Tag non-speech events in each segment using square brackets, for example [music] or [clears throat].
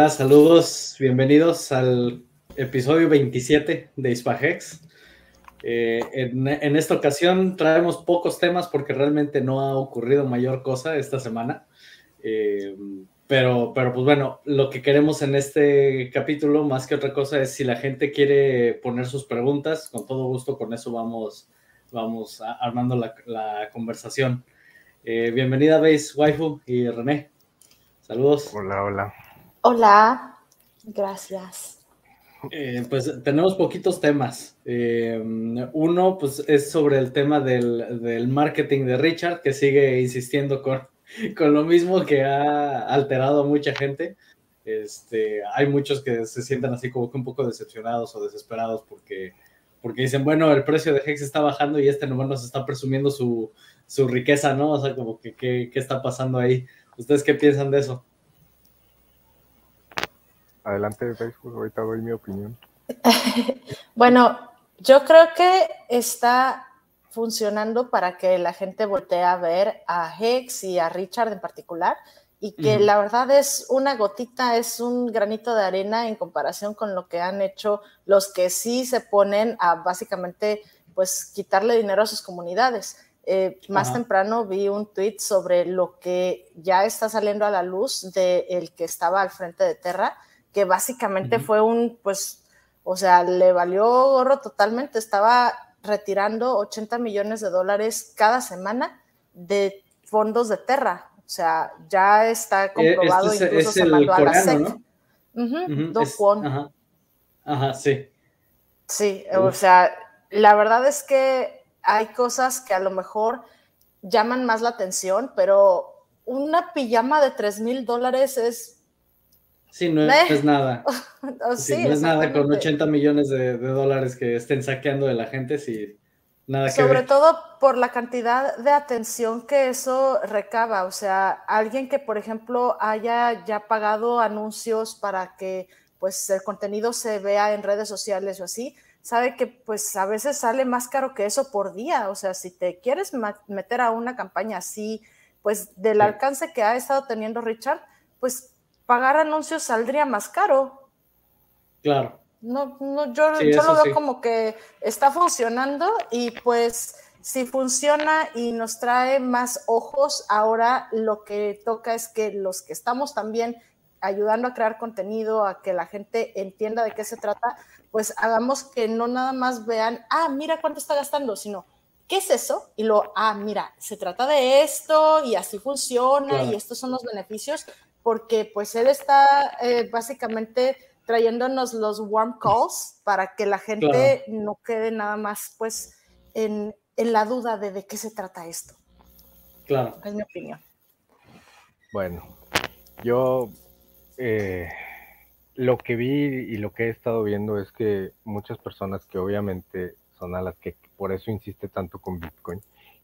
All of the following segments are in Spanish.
Hola, saludos, bienvenidos al episodio 27 de Ispagex. Eh, en, esta ocasión traemos pocos temas porque realmente no ha ocurrido mayor cosa esta semana. Eh, pero, pero pues bueno, lo que queremos en este capítulo, más que otra cosa, es si la gente quiere poner sus preguntas, con todo gusto con eso vamos, vamos armando la, conversación. Eh, bienvenida, Base, Waifu y René. Saludos. Hola, hola. Hola, gracias. Eh, pues tenemos poquitos temas. Eh, uno, pues es sobre el tema del, marketing de Richard, que sigue insistiendo con, con lo mismo que ha alterado a mucha gente. Este, hay muchos que se sientan así como que un poco decepcionados o desesperados porque, porque dicen, bueno, el precio de Hex está bajando y este nomás nos está presumiendo su, su riqueza, ¿no? O sea, como que qué está pasando ahí. ¿Ustedes qué piensan de eso? Adelante, Facebook, ahorita doy mi opinión. [laughs] bueno, yo creo que está funcionando para que la gente voltee a ver a Hex y a Richard en particular y que la verdad es una gotita, es un granito de arena en comparación con lo que han hecho los que sí se ponen a básicamente pues quitarle dinero a sus comunidades. Eh, más temprano vi un tweet sobre lo que ya está saliendo a la luz de el que estaba al frente de Terra, que básicamente fue un, pues, o sea, le valió gorro totalmente, estaba retirando 80 millones de dólares cada semana de fondos de Terra. O sea, ya está eh, comprobado, incluso se mandó a la SEC. ¿no? ajá. sí. Sí, o sea, la verdad es que hay cosas que a lo mejor llaman más la atención, pero una pijama de 3 mil dólares es Sí, no es nada. [laughs] sí, no es nada con 80 millones de, dólares que estén saqueando de la gente, sí, nada que Sobre todo por la cantidad de atención que eso recaba. O sea, alguien que, por ejemplo, haya ya pagado anuncios para que pues el contenido se vea en redes sociales o así, sabe que pues a veces sale más caro que eso por día. O sea, si te quieres meter a una campaña así, pues del alcance que ha estado teniendo Richard, pues pagar anuncios saldría más caro. Claro. No, no yo, lo veo como que está funcionando y pues si funciona y nos trae más ojos, ahora lo que toca es que los que estamos también ayudando a crear contenido, a que la gente entienda de qué se trata, pues hagamos que no nada más vean, ah, mira cuánto está gastando, sino, ¿qué es eso? Y lo, ah, mira, se trata de esto y así funciona y estos son los beneficios porque pues él está eh, básicamente trayéndonos los warm calls para que la gente no quede nada más pues en, la duda de de qué se trata esto. Claro. Es mi opinión. Bueno, yo eh, lo que vi y lo que he estado viendo es que muchas personas que obviamente son a las que por eso insiste tanto con Bitcoin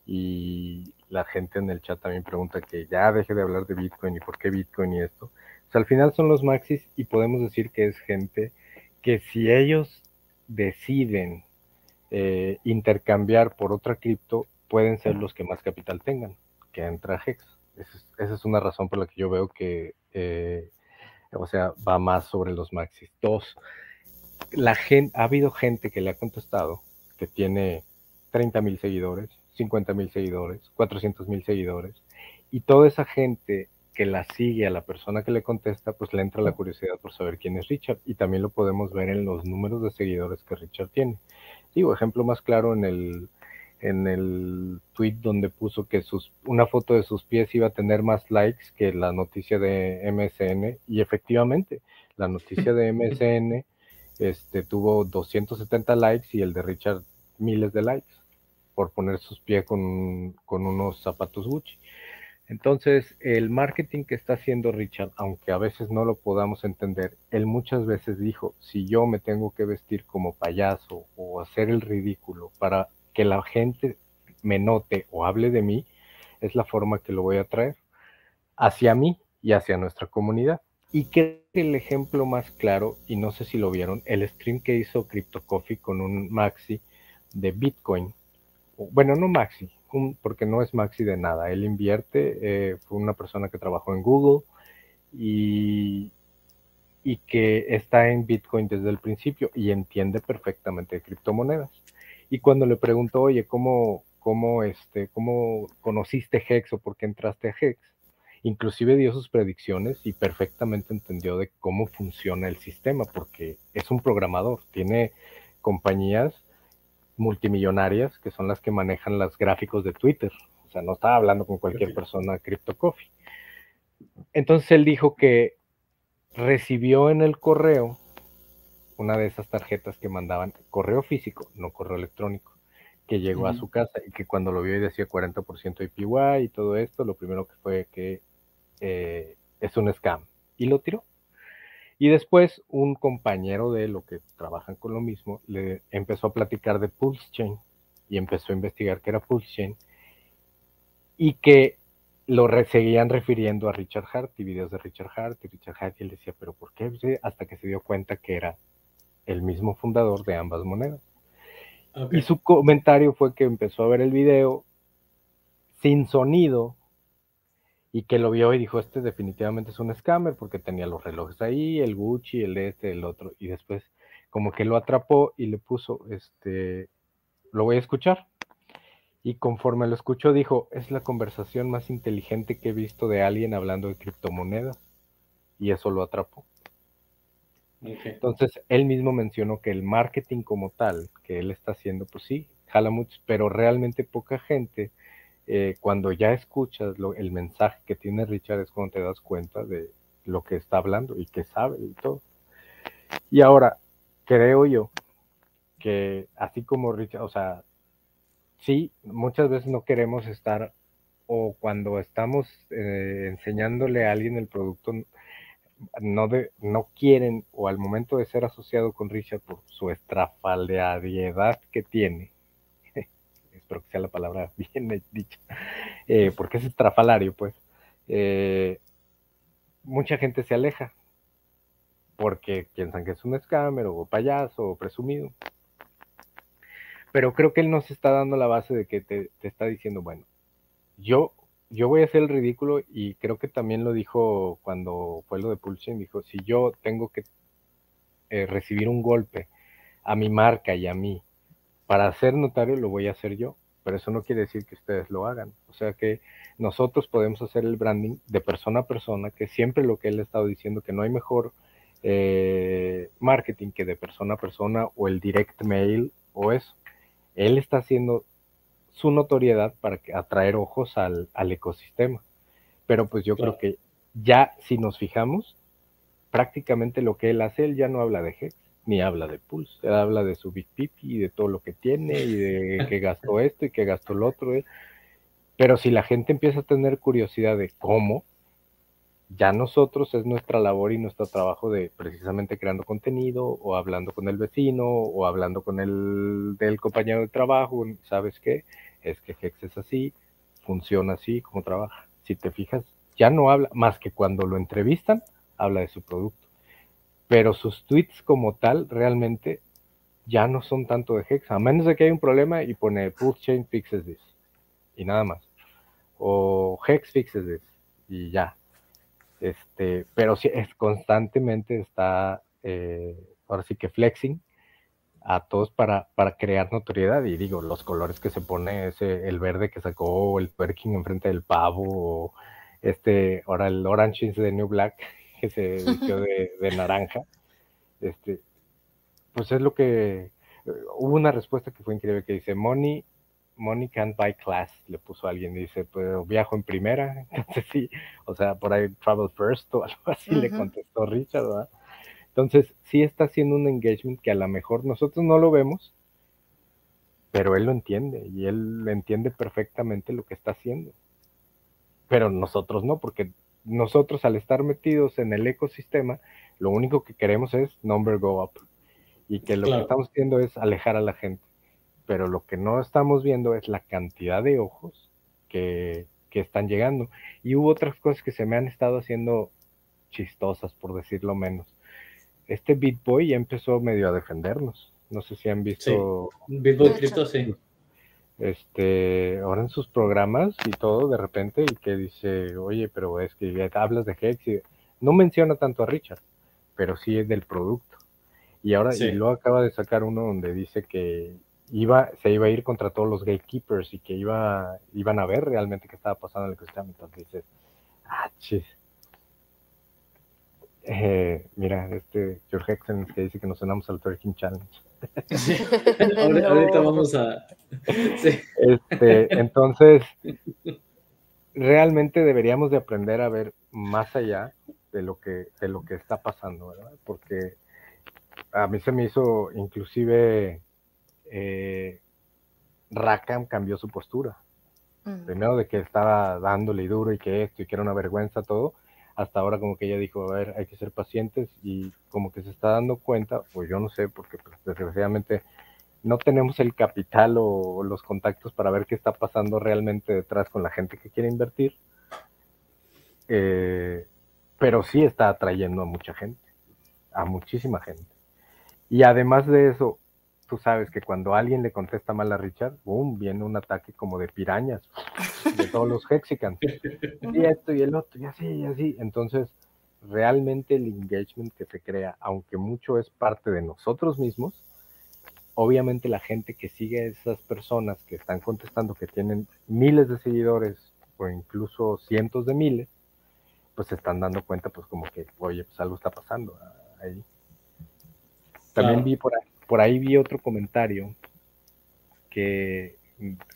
y la gente en el chat también pregunta que ya deje de hablar de Bitcoin y por qué Bitcoin y esto. al final son los maxis y podemos decir que es gente que si ellos deciden eh, intercambiar por otra cripto, pueden ser los que más capital tengan, que entra Hex. Esa es, una razón por la que yo veo que, eh, o sea, va más sobre los maxis. Dos, la gente, ha habido gente que le ha contestado que tiene 30 mil seguidores, 50 mil seguidores, 400 mil seguidores, y toda esa gente que la sigue a la persona que le contesta, pues le entra la curiosidad por saber quién es Richard, y también lo podemos ver en los números de seguidores que Richard tiene. Digo, ejemplo más claro en el, en el tweet donde puso que sus, una foto de sus pies iba a tener más likes que la noticia de MSN, y efectivamente, la noticia de [laughs] MSN este, tuvo 270 likes y el de Richard miles de likes por poner sus pies con, con unos zapatos Gucci. Entonces, el marketing que está haciendo Richard, aunque a veces no lo podamos entender, él muchas veces dijo, si yo me tengo que vestir como payaso o hacer el ridículo para que la gente me note o hable de mí, es la forma que lo voy a traer hacia mí y hacia nuestra comunidad. Y que el ejemplo más claro, y no sé si lo vieron, el stream que hizo Crypto Coffee con un maxi de Bitcoin bueno, no Maxi, porque no es Maxi de nada. Él invierte, eh, fue una persona que trabajó en Google y y que está en Bitcoin desde el principio y entiende perfectamente de criptomonedas. Y cuando le pregunto, oye, ¿cómo, cómo, este, cómo conociste Hex o por qué entraste a Hex? Inclusive dio sus predicciones y perfectamente entendió de cómo funciona el sistema, porque es un programador, tiene compañías multimillonarias que son las que manejan los gráficos de Twitter. O sea, no estaba hablando con cualquier persona de Crypto Coffee. Entonces él dijo que recibió en el correo una de esas tarjetas que mandaban, correo físico, no correo electrónico, que llegó a su casa y que cuando lo vio y decía 40% IPY y todo esto, lo primero que fue que eh, es un scam y lo tiró. Y después un compañero de lo que trabajan con lo mismo le empezó a platicar de Pulse Chain y empezó a investigar qué era Pulse Chain y que lo seguían refiriendo a Richard Hart y videos de Richard Hart y Richard Hart y él decía, pero ¿por qué? Hasta que se dio cuenta que era el mismo fundador de ambas monedas. Y su comentario fue que empezó a ver el video sin sonido y que lo vio y dijo, este definitivamente es un scammer porque tenía los relojes ahí, el Gucci, el este, el otro, y después como que lo atrapó y le puso, este, lo voy a escuchar. Y conforme lo escuchó, dijo, es la conversación más inteligente que he visto de alguien hablando de criptomonedas. Y eso lo atrapó. Entonces, él mismo mencionó que el marketing como tal, que él está haciendo, pues sí, jala mucho, pero realmente poca gente, eh, cuando ya escuchas el mensaje que tiene Richard, es cuando te das cuenta de lo que está hablando y que sabe y todo. Y ahora, creo yo que así como Richard, o sea, sí, muchas veces no queremos estar o cuando estamos eh, enseñándole a alguien el producto, no, de, no quieren o al momento de ser asociado con Richard por su estrafalariedad que tiene, espero que sea la palabra [laughs] bien dicha, eh, porque es estrafalario, pues, eh, mucha gente se aleja porque piensan que es un scammer o payaso o presumido. Pero creo que él nos está dando la base de que te, está diciendo, bueno, yo, yo voy a hacer el ridículo y creo que también lo dijo cuando fue lo de Pulsion, dijo, si yo tengo que eh, recibir un golpe a mi marca y a mí para ser notario, lo voy a hacer yo, pero eso no quiere decir que ustedes lo hagan. O sea que nosotros podemos hacer el branding de persona a persona, que siempre lo que él ha estado diciendo, que no hay mejor eh, marketing que de persona a persona o el direct mail o eso él está haciendo su notoriedad para atraer ojos al, ecosistema. Pero pues yo creo que ya si nos fijamos, prácticamente lo que él hace, él ya no habla de Hex, ni habla de Pulse, él habla de su Big Pipi y de todo lo que tiene y de [laughs] que gastó esto y que gastó lo otro. ¿eh? Pero si la gente empieza a tener curiosidad de cómo, ya nosotros es nuestra labor y nuestro trabajo de precisamente creando contenido o hablando con el vecino o hablando con el del compañero de trabajo, ¿sabes qué? Es que Hex es así, funciona así como trabaja. Si te fijas, ya no habla más que cuando lo entrevistan, habla de su producto. Pero sus tweets como tal realmente ya no son tanto de Hex, a menos de que haya un problema y pone Pulse Chain fixes this y nada más. O Hex fixes this y ya, este, pero sí, es constantemente está, eh, ahora sí que flexing a todos para, para crear notoriedad. Y digo, los colores que se pone, ese, el verde que sacó, el twerking enfrente del pavo, o este, ahora el orange de New Black, que se [laughs] vistió de, de naranja. Este, pues es lo que eh, hubo una respuesta que fue increíble que dice Money Money can't buy class, le puso alguien, dice, pues viajo en primera, [laughs] entonces sí, o sea, por ahí travel first o algo así, le contestó Richard, ¿verdad? Entonces, sí está haciendo un engagement que a lo mejor nosotros no lo vemos, pero él lo entiende y él entiende perfectamente lo que está haciendo. Pero nosotros no, porque nosotros al estar metidos en el ecosistema, lo único que queremos es number go up. Y que lo que estamos haciendo es alejar a la gente pero lo que no estamos viendo es la cantidad de ojos que, están llegando. Y hubo otras cosas que se me han estado haciendo chistosas, por decirlo menos. Este BitBoy ya empezó medio a defendernos. No sé si han visto. Sí. BitBoy Crypto, sí. Este, ahora en sus programas y todo, de repente, y que dice, oye, pero es que ya hablas de Hex y no menciona tanto a Richard, pero sí es del producto. Y ahora, y luego acaba de sacar uno donde dice que iba, se iba a ir contra todos los gatekeepers y que iba, iban a ver realmente qué estaba pasando en el ecosistema. Entonces dices, ah, chis. Eh, mira, este George Hexen que dice que nos sonamos al Twerking Challenge. [laughs] ahorita, vamos a. Este, entonces, realmente deberíamos de aprender a ver más allá de lo que, de lo que está pasando, ¿verdad? Porque a mí se me hizo inclusive eh, Rackham cambió su postura. Primero de que estaba dándole duro y que esto y que era una vergüenza todo, hasta ahora como que ella dijo, a ver, hay que ser pacientes y como que se está dando cuenta, pues yo no sé, porque pues, desgraciadamente no tenemos el capital o, los contactos para ver qué está pasando realmente detrás con la gente que quiere invertir, eh, pero sí está atrayendo a mucha gente, a muchísima gente. Y además de eso, tú sabes que cuando alguien le contesta mal a Richard, boom, viene un ataque como de pirañas de [laughs] todos los Hexicans. Y esto y el otro, y así, y así. Entonces, realmente el engagement que se crea, aunque mucho es parte de nosotros mismos, obviamente la gente que sigue a esas personas que están contestando, que tienen miles de seguidores o incluso cientos de miles, pues se están dando cuenta, pues como que, oye, pues algo está pasando ahí. También vi por ahí, por ahí vi otro comentario que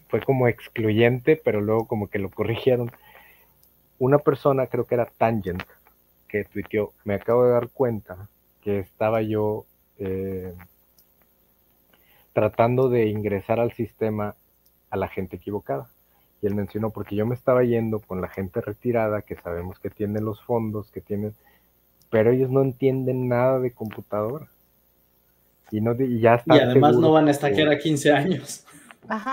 fue como excluyente, pero luego como que lo corrigieron. Una persona, creo que era Tangent, que tuiteó, me acabo de dar cuenta que estaba yo eh, tratando de ingresar al sistema a la gente equivocada. Y él mencionó, porque yo me estaba yendo con la gente retirada, que sabemos que tiene los fondos, que tienen, pero ellos no entienden nada de computadora. Y, no, y ya Y además no van a estaquear a 15 años.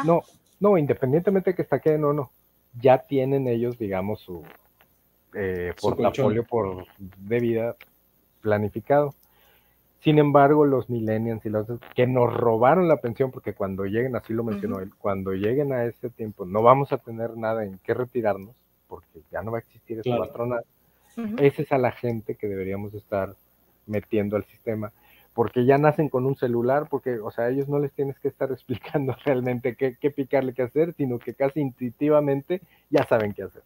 No, no, independientemente de que estaqueen o no, ya tienen ellos, digamos, su, eh, portafolio por, de vida planificado. Sin embargo, los millennials y los que nos robaron la pensión, porque cuando lleguen, así lo mencionó él, cuando lleguen a ese tiempo, no vamos a tener nada en qué retirarnos, porque ya no va a existir esa patrona. Esa es a la gente que deberíamos estar metiendo al sistema porque ya nacen con un celular, porque, o sea, ellos no les tienes que estar [laughs] explicando realmente qué, qué picarle, qué hacer, sino que casi intuitivamente ya saben qué hacer.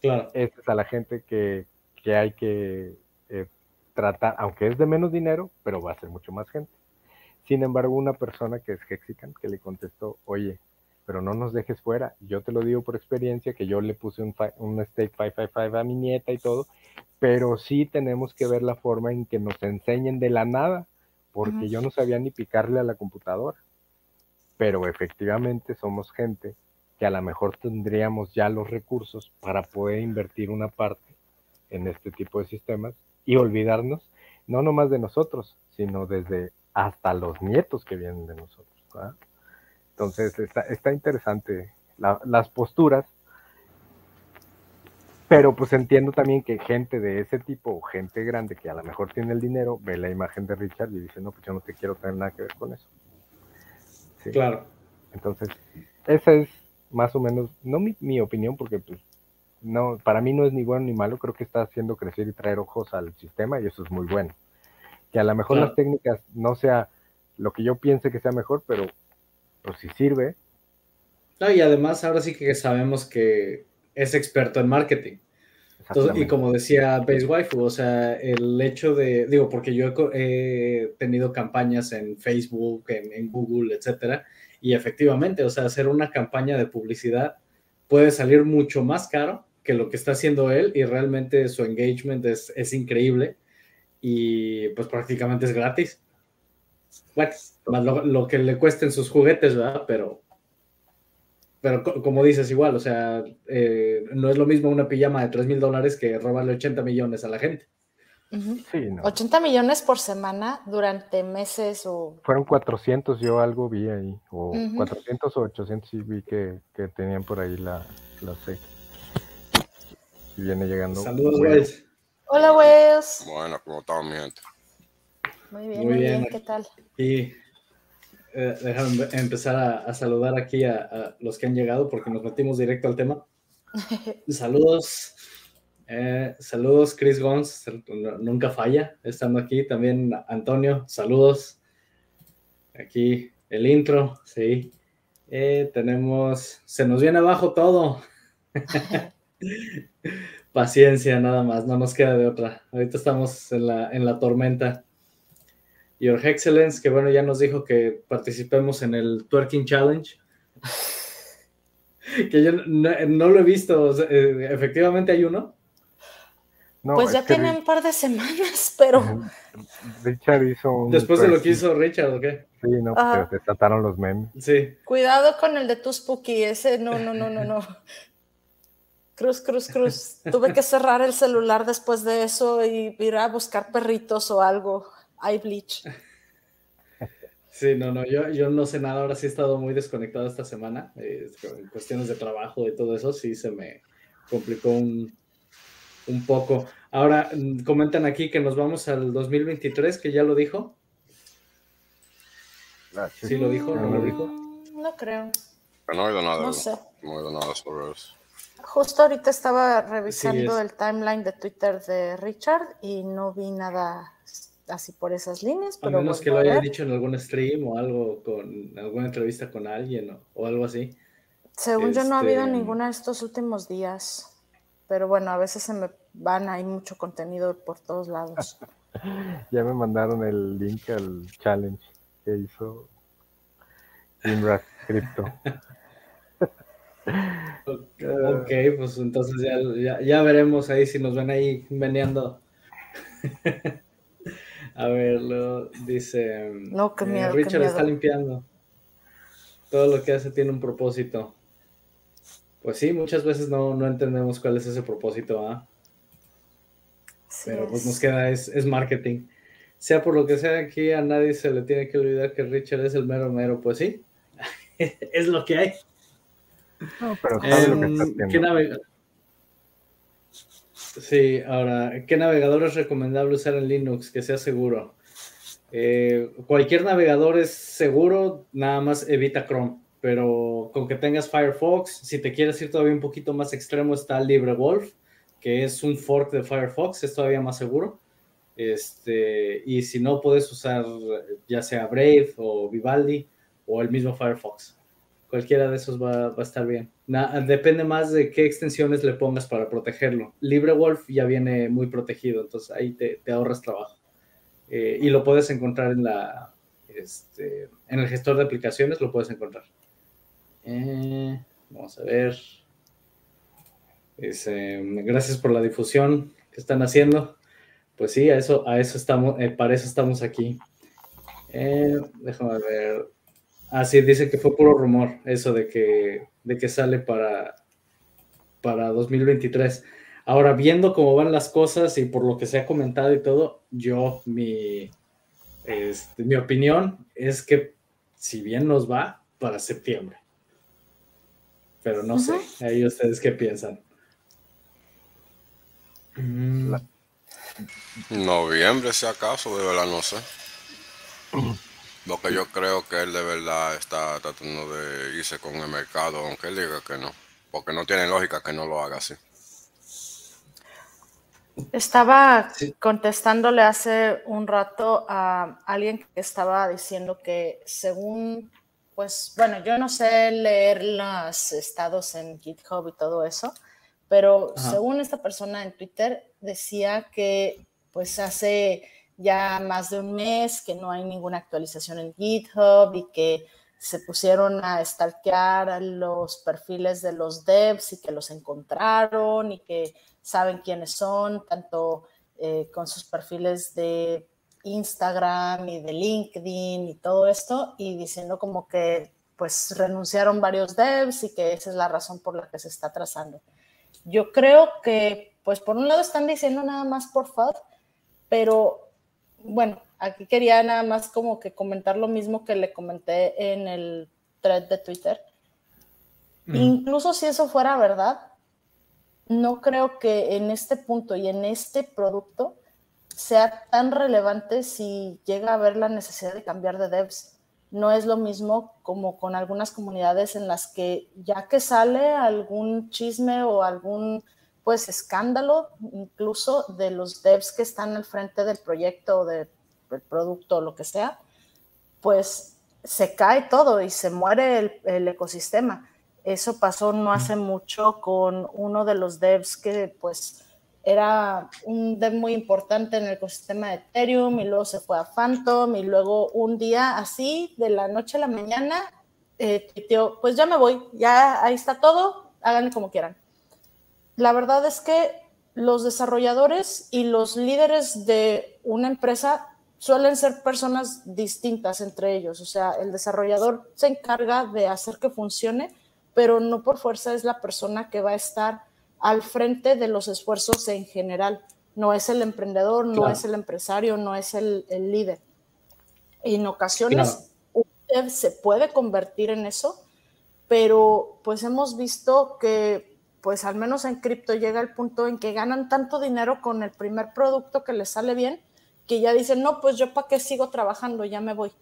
Claro. Esta es a la gente que, que hay que eh, tratar, aunque es de menos dinero, pero va a ser mucho más gente. Sin embargo, una persona que es Hexican, que le contestó, oye, pero no nos dejes fuera. Yo te lo digo por experiencia, que yo le puse un, un stake 555 a mi nieta y todo, pero sí tenemos que ver la forma en que nos enseñen de la nada, porque yo no sabía ni picarle a la computadora. Pero efectivamente somos gente que a lo mejor tendríamos ya los recursos para poder invertir una parte en este tipo de sistemas y olvidarnos no nomás de nosotros, sino desde hasta los nietos que vienen de nosotros. Entonces está, está interesante las posturas pero pues entiendo también que gente de ese tipo, gente grande que a lo mejor tiene el dinero, ve la imagen de Richard y dice, no, pues yo no te quiero tener nada que ver con eso. Claro. Entonces, esa es más o menos, no mi, opinión, porque pues no, para mí no es ni bueno ni malo, creo que está haciendo crecer y traer ojos al sistema y eso es muy bueno. Que a lo mejor las técnicas no sea lo que yo piense que sea mejor, pero pues si sirve. No, y además ahora sí que sabemos que es experto en marketing. y como decía Base Waifu, o sea, el hecho de, digo, porque yo he, tenido campañas en Facebook, en, Google, etcétera, y efectivamente, o sea, hacer una campaña de publicidad puede salir mucho más caro que lo que está haciendo él y realmente su engagement es, es increíble y pues prácticamente es gratis. Bueno, más lo, lo, que le cuesten sus juguetes, ¿verdad? Pero, pero como dices, igual, o sea, eh, no es lo mismo una pijama de 3 mil dólares que robarle 80 millones a la gente. sí, 80 millones por semana durante meses o... Fueron 400, yo algo vi ahí, o 400 o 800 sí vi que, que tenían por ahí la, la C. Y viene llegando. Saludos, Wes. Hola, Wes. Bueno, ¿cómo están, mi gente? Muy bien, muy, bien. ¿qué tal? Y eh, déjame empezar a, saludar aquí a, los que han llegado porque nos metimos directo al tema. [laughs] Saludos. Eh, saludos, Chris Gons, nunca falla estando aquí. También Antonio, saludos. Aquí el intro, sí. Eh, tenemos, se nos viene abajo todo. [laughs] Paciencia, nada más, no nos queda de otra. Ahorita estamos en la, en la tormenta. Your Excellence, que bueno, ya nos dijo que participemos en el Twerking Challenge. [laughs] que yo no, lo he visto, eh, efectivamente hay uno pues ya tiene un par de semanas, [laughs] pero. [laughs] Richard hizo un. Después de lo que hizo Richard, ¿o qué? Sí, no, porque se trataron los memes. Sí. Cuidado con el de tu Spooky, ese no, no, no, no, no. Cruz, cruz, cruz. Tuve que cerrar el celular después de eso y ir a buscar perritos o algo. Hay bleach. Sí, no, no, yo, yo no sé nada. Ahora sí he estado muy desconectado esta semana. Eh, en cuestiones de trabajo y todo eso, sí se me complicó un, un poco. Ahora, mm, comentan aquí que nos vamos al 2023, que ya lo dijo. Ah, sí. lo dijo? ¿No lo dijo? Mm, no creo. no he oído nada. No sé. No he oído nada sobre eso. Justo ahorita estaba revisando el timeline de Twitter de Richard y no vi nada así por esas líneas. Pero a menos que lo haya dicho en algún stream o algo, con alguna entrevista con alguien o, algo así. Según yo no ha habido este, ninguna de estos últimos días pero bueno, a veces se me van, hay mucho contenido por todos lados. [laughs] ya me mandaron el link al challenge que hizo Inra Crypto. ok, pues entonces ya, ya, veremos ahí si nos ven ahí meneando. [laughs] A ver, lo dice. No, qué eh, miedo. Richard está limpiando. Todo lo que hace tiene un propósito. Pues sí, muchas veces no, entendemos cuál es ese propósito, ¿ah? Pero pues nos queda, es, marketing. Sea por lo que sea, aquí a nadie se le tiene que olvidar que Richard es el mero mero, pues sí, [laughs] es lo que hay. No, pero sabe lo que está Sí, ahora, ¿qué navegador es recomendable usar en Linux que sea seguro? Eh, cualquier navegador es seguro, nada más evita Chrome pero con que tengas Firefox, si te quieres ir todavía un poquito más extremo, está LibreWolf, que es un fork de Firefox, es todavía más seguro. Este, y si no, puedes usar ya sea Brave o Vivaldi o el mismo Firefox. Cualquiera de esos va, a estar bien. depende más de qué extensiones le pongas para protegerlo. LibreWolf ya viene muy protegido, entonces ahí te, ahorras trabajo. Eh, y lo puedes encontrar en la este, en el gestor de aplicaciones, lo puedes encontrar. Eh, vamos a ver. gracias por la difusión que están haciendo. Pues sí, a eso, a eso estamos, eh, para eso estamos aquí. Déjame ver. Ah, sí, dice que fue puro rumor eso de que, de que sale para, para 2023. Ahora, viendo cómo van las cosas y por lo que se ha comentado y todo, yo, mi, este, mi opinión es que si bien nos va, para septiembre pero no sé, ahí ustedes qué piensan. Mm. Noviembre, si acaso, de verdad no sé. [clears throat] Porque yo creo que él de verdad está tratando de irse con el mercado, aunque él diga que no. Porque no tiene lógica que no lo haga así. Estaba contestándole hace un rato a alguien que estaba diciendo que según pues bueno, yo no sé leer los estados en GitHub y todo eso, pero según esta persona en Twitter decía que pues hace ya más de un mes que no hay ninguna actualización en GitHub y que se pusieron a stalkear los perfiles de los devs y que los encontraron y que saben quiénes son, tanto eh, con sus perfiles de Instagram y de LinkedIn y todo esto y diciendo como que pues renunciaron varios devs y que esa es la razón por la que se está trazando. Yo creo que pues por un lado están diciendo nada más por FUD, pero bueno, aquí quería nada más como que comentar lo mismo que le comenté en el thread de Twitter. Incluso si eso fuera verdad, no creo que en este punto y en este producto sea tan relevante si llega a haber la necesidad de cambiar de devs. No es lo mismo como con algunas comunidades en las que ya que sale algún chisme o algún pues escándalo incluso de los devs que están al frente del proyecto, del producto o lo que sea, pues se cae todo y se muere el, ecosistema. Eso pasó no hace mucho con uno de los devs que pues era un dev muy importante en el ecosistema de Ethereum y luego se fue a Phantom y luego un día así, de la noche a la mañana, eh, pues ya me voy, ya ahí está todo, háganle como quieran. La verdad es que los desarrolladores y los líderes de una empresa suelen ser personas distintas entre ellos. O sea, el desarrollador se encarga de hacer que funcione, pero no por fuerza es la persona que va a estar al frente de los esfuerzos en general. No es el emprendedor, no es el empresario, no es el, líder. En ocasiones usted se puede convertir en eso, pero pues hemos visto que pues al menos en cripto llega el punto en que ganan tanto dinero con el primer producto que les sale bien, que ya dicen, no, pues yo para qué sigo trabajando, ya me voy.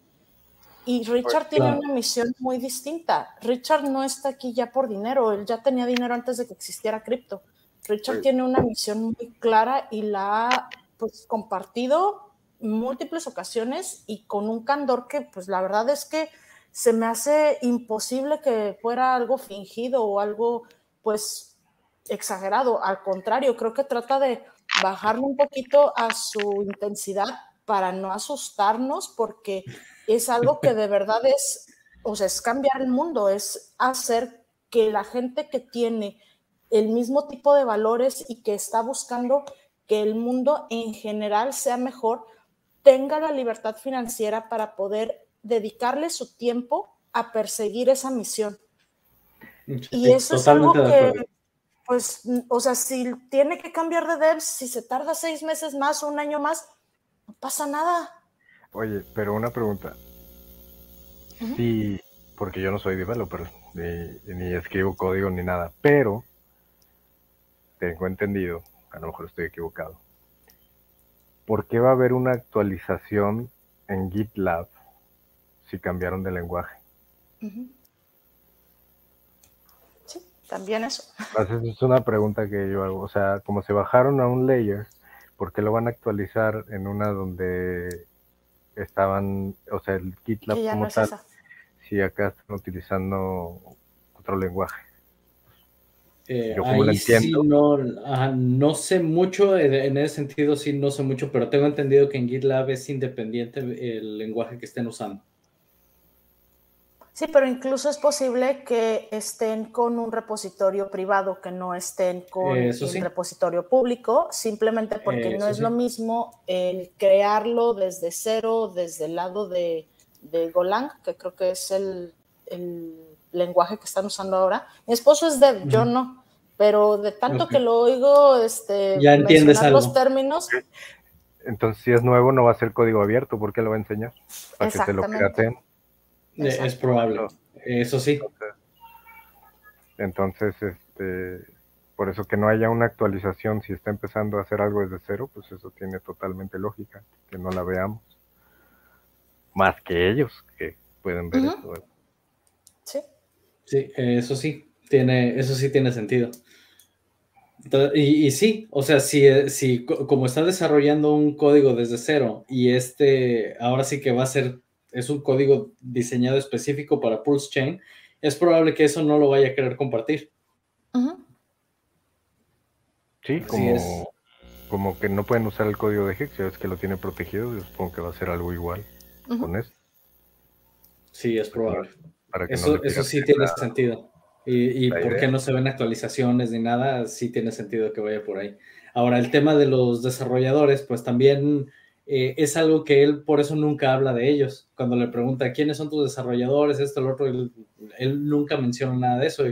Y Richard tiene una misión muy distinta. Richard no está aquí ya por dinero, él ya tenía dinero antes de que existiera cripto. Richard tiene una misión muy clara y la ha pues, compartido múltiples ocasiones y con un candor que pues la verdad es que se me hace imposible que fuera algo fingido o algo pues exagerado. Al contrario, creo que trata de bajarle un poquito a su intensidad para no asustarnos, porque es algo que de verdad es, o sea, es cambiar el mundo, es hacer que la gente que tiene el mismo tipo de valores y que está buscando que el mundo en general sea mejor, tenga la libertad financiera para poder dedicarle su tiempo a perseguir esa misión. Y eso es algo que, pues, o sea, si tiene que cambiar de devs, si se tarda seis meses más o un año más, no pasa nada. Oye, pero una pregunta. Sí, porque yo no soy developer, ni, ni escribo código ni nada, pero tengo entendido, a lo mejor estoy equivocado. ¿Por qué va a haber una actualización en GitLab si cambiaron de lenguaje? También eso. es una pregunta que yo hago. O sea, como se bajaron a un layer, ¿por qué lo van a actualizar en una donde estaban, o sea, el GitLab como tal, si acá están utilizando otro lenguaje? Eh, yo como lo entiendo. no, no sé mucho, en ese sentido sí no sé mucho, pero tengo entendido que en GitLab es independiente el lenguaje que estén usando. Sí, pero incluso es posible que estén con un repositorio privado, que no estén con un repositorio público, simplemente porque no es lo mismo el crearlo desde cero, desde el lado de, Golang, que creo que es el, lenguaje que están usando ahora. Mi esposo es de, yo no, pero de tanto que lo oigo, este, ya entiendes los términos. Entonces, si es nuevo, no va a ser código abierto, ¿por qué lo va a enseñar? Para que se lo pirateen. Es probable, eso sí. Entonces, este, por eso que no haya una actualización si está empezando a hacer algo desde cero, pues eso tiene totalmente lógica, que no la veamos. Más que ellos, que pueden ver esto. Sí. Sí, eso sí, tiene, eso sí tiene sentido. y, sí, o sea, si, si como está desarrollando un código desde cero y este ahora sí que va a ser es un código diseñado específico para Pulse Chain, es probable que eso no lo vaya a querer compartir. Sí, como, como que no pueden usar el código de Hex, ya ves que lo tiene protegido, yo supongo que va a ser algo igual con eso. Sí, es probable. eso, eso sí tiene sentido. Y, y por qué no se ven actualizaciones ni nada, sí tiene sentido que vaya por ahí. Ahora, el tema de los desarrolladores, pues también eh, es algo que él por eso nunca habla de ellos. Cuando le pregunta quiénes son tus desarrolladores, esto, lo otro, él, nunca menciona nada de eso.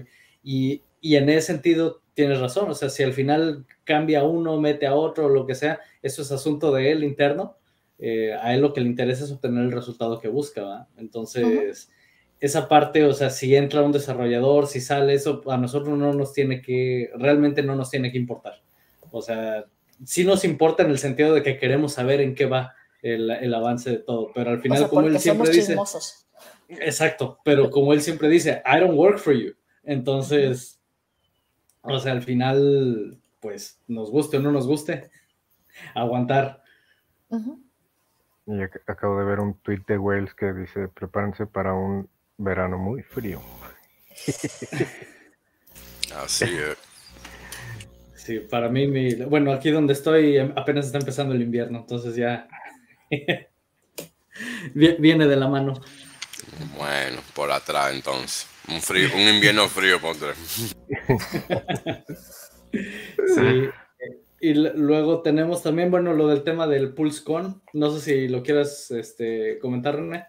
Y, en ese sentido tienes razón. O sea, si al final cambia uno, mete a otro, lo que sea, eso es asunto de él interno. Eh, a él lo que le interesa es obtener el resultado que busca. Entonces, esa parte, o sea, si entra un desarrollador, si sale eso, a nosotros no nos tiene que, realmente no nos tiene que importar. O sea, sí nos importa en el sentido de que queremos saber en qué va el, avance de todo, pero al final, como él siempre dice... Exacto, pero como él siempre dice, I don't work for you. Entonces, o sea, al final, pues nos guste o no nos guste, aguantar. Y acabo de ver un tweet de Wales que dice, prepárense para un verano muy frío. [laughs] Así es. Sí, para mí, mi, bueno, aquí donde estoy em, apenas está empezando el invierno, entonces ya [laughs] viene de la mano. Bueno, por atrás entonces. Un frío, un invierno frío pondré. [laughs] sí. Y luego tenemos también, bueno, lo del tema del PulseCon. No sé si lo quieras este, comentar, René.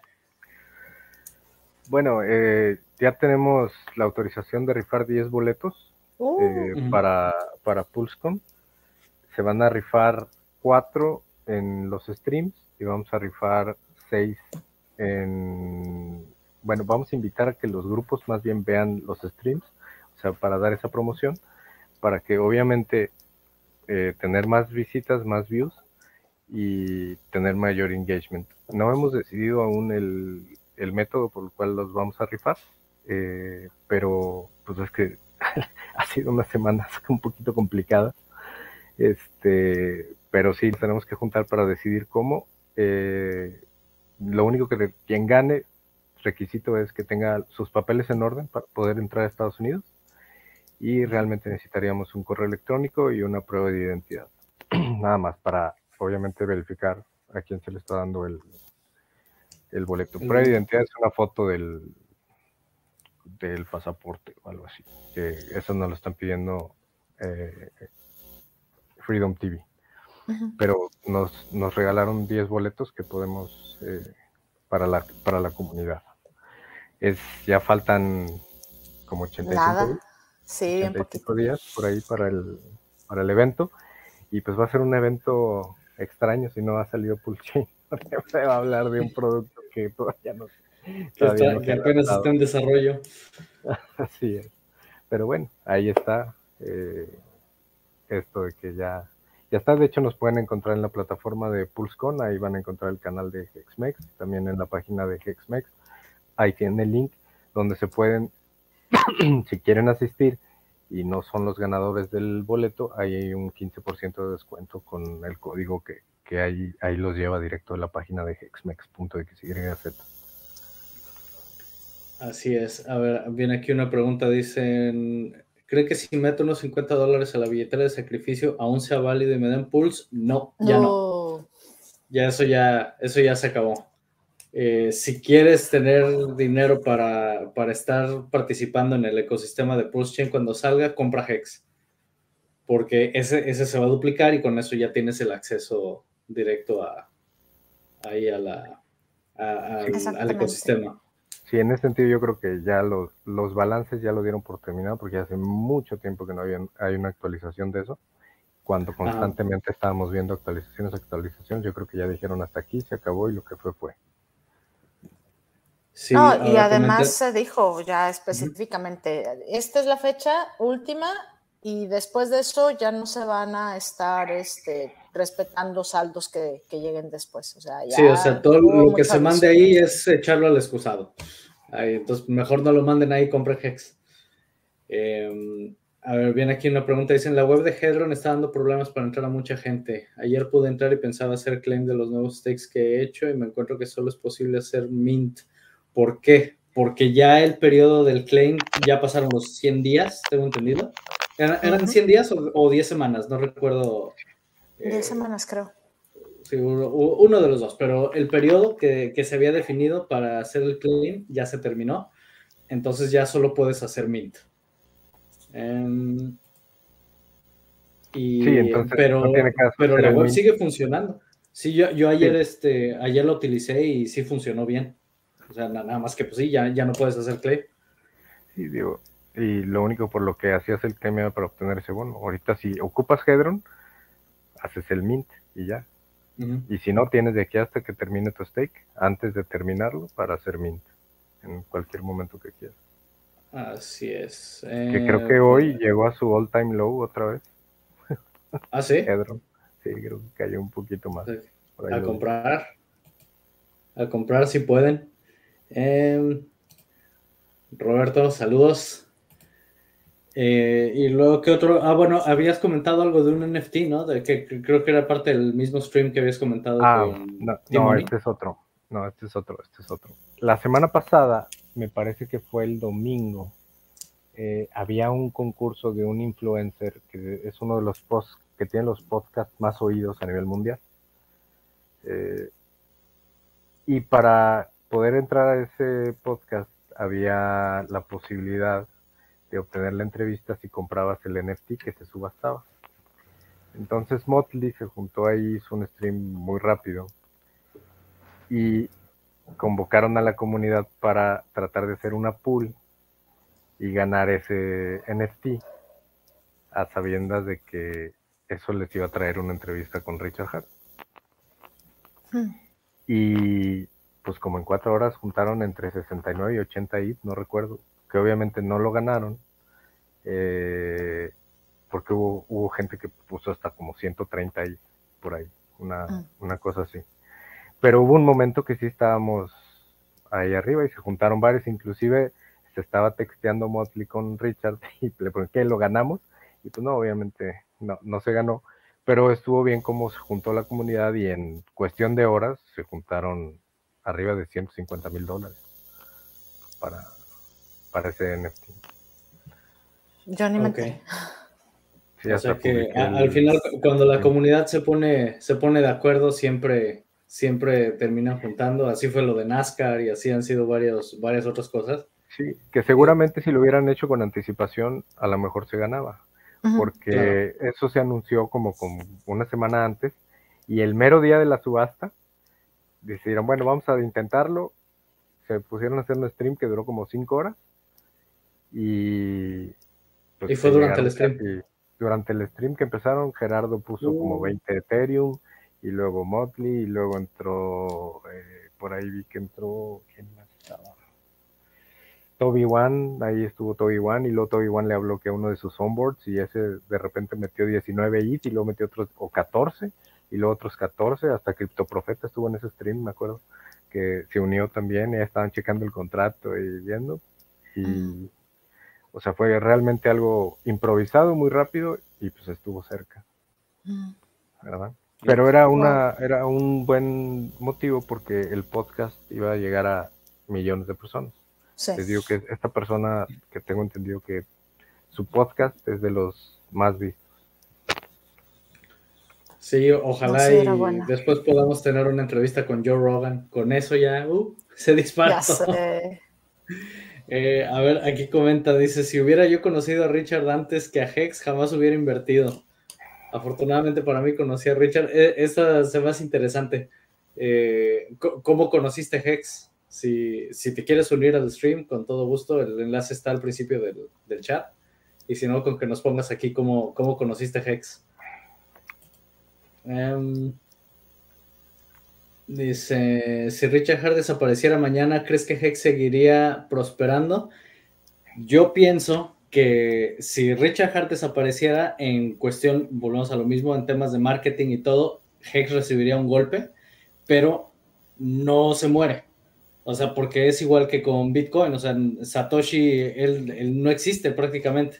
Bueno, eh, ya tenemos la autorización de rifar 10 boletos uh. eh, para, para PulseCon. Se van a rifar 4 en los streams y vamos a rifar 6 en... Bueno, vamos a invitar a que los grupos más bien vean los streams, o sea, para dar esa promoción, para que obviamente eh, tener más visitas, más views y tener mayor engagement. No hemos decidido aún el, el método por el cual los vamos a rifar, eh, pero pues es que [laughs] ha sido unas semanas [laughs] un poquito complicadas. Este, pero sí tenemos que juntar para decidir cómo. Eh, lo único que quien gane requisito es que tenga sus papeles en orden para poder entrar a Estados Unidos y realmente necesitaríamos un correo electrónico y una prueba de identidad. [clears throat] Nada más para obviamente verificar a quién se le está dando el, el boleto. Prueba de identidad es una foto del, del pasaporte o algo así. Que eso nos lo están pidiendo eh, Freedom TV. Pero nos, nos, regalaron 10 boletos que podemos eh, para, la, para la comunidad. Es, ya faltan como 85, Sí, días por ahí para el, para el evento. Y pues va a ser un evento extraño si no ha salido Pulse [laughs] Se va a hablar de un producto que todavía no que, apenas está en desarrollo. [laughs] Así es. Pero bueno, ahí está eh, esto de que ya, ya está. De hecho, nos pueden encontrar en la plataforma de PulseCon. Ahí van a encontrar el canal de Hexmex. También en la página de Hexmex. Ahí tienen el link donde se pueden, [clears throat] si quieren asistir y no son los ganadores del boleto, hay un 15% de descuento con el código que, que ahí, ahí los lleva directo a la página de hexmex.xyz. Así es. A ver, viene aquí una pregunta. Dicen, ¿cree que si meto unos 50 dólares a la billetera de sacrificio aún sea válido y me den pulse? No, ya no. Ya eso ya, eso ya se acabó. Eh, si quieres tener dinero para, para, estar participando en el ecosistema de Pulse Chain cuando salga, compra Hex. Porque ese, ese se va a duplicar y con eso ya tienes el acceso directo a, ahí a la, al ecosistema. Sí, en ese sentido yo creo que ya los, los balances ya lo dieron por terminado porque hace mucho tiempo que no había, hay una actualización de eso. Cuando constantemente estábamos viendo actualizaciones, actualizaciones, yo creo que ya dijeron hasta aquí, se acabó y lo que fue fue. Sí, no, y además se dijo ya específicamente, esta es la fecha última y después de eso ya no se van a estar este, respetando saldos que, lleguen después. O sea, sí, o sea, todo lo que se mande ahí es echarlo al excusado. entonces, mejor no lo manden ahí, compre Hex. Em, a ver, viene aquí una pregunta. Dicen, la web de Hedron está dando problemas para entrar a mucha gente. Ayer pude entrar y pensaba hacer claim de los nuevos stakes que he hecho y me encuentro que solo es posible hacer mint. ¿Por qué? Porque ya el periodo del claim, ya pasaron los 100 días, tengo entendido. ¿Eran, 100 días o, 10 semanas? No recuerdo. 10 eh, semanas, creo. Sí, uno, de los dos, pero el periodo que, se había definido para hacer el claim ya se terminó. Entonces ya solo puedes hacer mint. Em, y, sí, entonces pero, pero la web sigue funcionando. Sí, yo, yo ayer, Este, ayer lo utilicé y sí funcionó bien. O sea, nada más que pues sí, ya, ya no puedes hacer claim. Sí, digo, y lo único por lo que hacías el claim para obtener ese bono. Ahorita si ocupas Hedron, haces el mint y ya. Y si no, tienes de aquí hasta que termine tu stake, antes de terminarlo, para hacer mint, en cualquier momento que quieras. Así es. que creo que hoy eh, llegó a su all time low otra vez. ¿Ah, sí? Hedron. Sí, creo que cayó un poquito más. A comprar. A comprar si pueden. Em, Roberto, saludos. Eh, y luego, ¿qué otro? Ah, bueno, habías comentado algo de un NFT, ¿no? De que, creo que era parte del mismo stream que habías comentado. Ah, no, no este es otro. No, este es otro, este es otro. La semana pasada, me parece que fue el domingo, eh, había un concurso de un influencer que es uno de los posts que tiene los podcasts más oídos a nivel mundial. Eh, y para poder entrar a ese podcast había la posibilidad de obtener la entrevista si comprabas el NFT que se subastaba. Entonces Motley se juntó ahí, hizo un stream muy rápido y convocaron a la comunidad para tratar de hacer una pool y ganar ese NFT a sabiendas de que eso les iba a traer una entrevista con Richard Hart. Hmm. Y pues como en cuatro horas juntaron entre 69 y 80 IT, no recuerdo, que obviamente no lo ganaron, eh, porque hubo, hubo gente que puso hasta como 130 IT por ahí, una, hmm. una cosa así. Pero hubo un momento que sí estábamos ahí arriba y se juntaron varios, inclusive se estaba texteando Motley con Richard [laughs] y le pregunté. ¿Lo ganamos? Y pues no, obviamente no, no se ganó, pero estuvo bien como se juntó la comunidad y en cuestión de horas se juntaron arriba de 150 mil dólares para, para ese NFT. Yo ni me o sea que al final cuando la comunidad se pone, se pone de acuerdo siempre siempre terminan juntando. Así fue lo de NASCAR y así han sido varios, varias otras cosas. Sí, que seguramente si lo hubieran hecho con anticipación, a lo mejor se ganaba. porque eso se anunció como, como una semana antes y el mero día de la subasta decidieron, bueno, vamos a intentarlo. Se pusieron a hacer un stream que duró como cinco horas y... Pues, y fue durante el stream. durante el stream que empezaron, Gerardo puso como 20 uh. Ethereum, y luego Motley, y luego entró, eh, por ahí vi que entró, ¿quién más estaba? Toby One, ahí estuvo Toby One, y luego Toby One le habló que uno de sus onboards, y ese de repente metió 19 hits, y luego metió otros, o 14, y luego otros 14, hasta Profeta estuvo en ese stream, me acuerdo, que se unió también, y ya estaban checando el contrato y viendo, y, o sea, fue realmente algo improvisado, muy rápido, y pues estuvo cerca, ¿verdad? Pero era una, era un buen motivo porque el podcast iba a llegar a millones de personas. Les digo que esta persona que tengo entendido que su podcast es de los más vistos. Sí, ojalá y después podamos tener una entrevista con Joe Rogan. Con eso ya uh, [laughs] se dispara. Eh, a ver, aquí comenta, dice, si hubiera yo conocido a Richard antes que a Hex, jamás hubiera invertido. Afortunadamente para mí conocí a Richard. E, esta se me hace interesante. Eh, ¿Cómo conociste Hex? Si, te quieres unir al stream, con todo gusto, el enlace está al principio del, chat. Y si no, con que nos pongas aquí cómo, cómo conociste Hex. Em, dice, si Richard Hart desapareciera mañana, ¿crees que Hex seguiría prosperando? Yo pienso que si Richard Hart desapareciera en cuestión, volvemos a lo mismo, en temas de marketing y todo, Hex recibiría un golpe, pero no se muere. O sea, porque es igual que con Bitcoin, o sea, Satoshi, él, no existe prácticamente,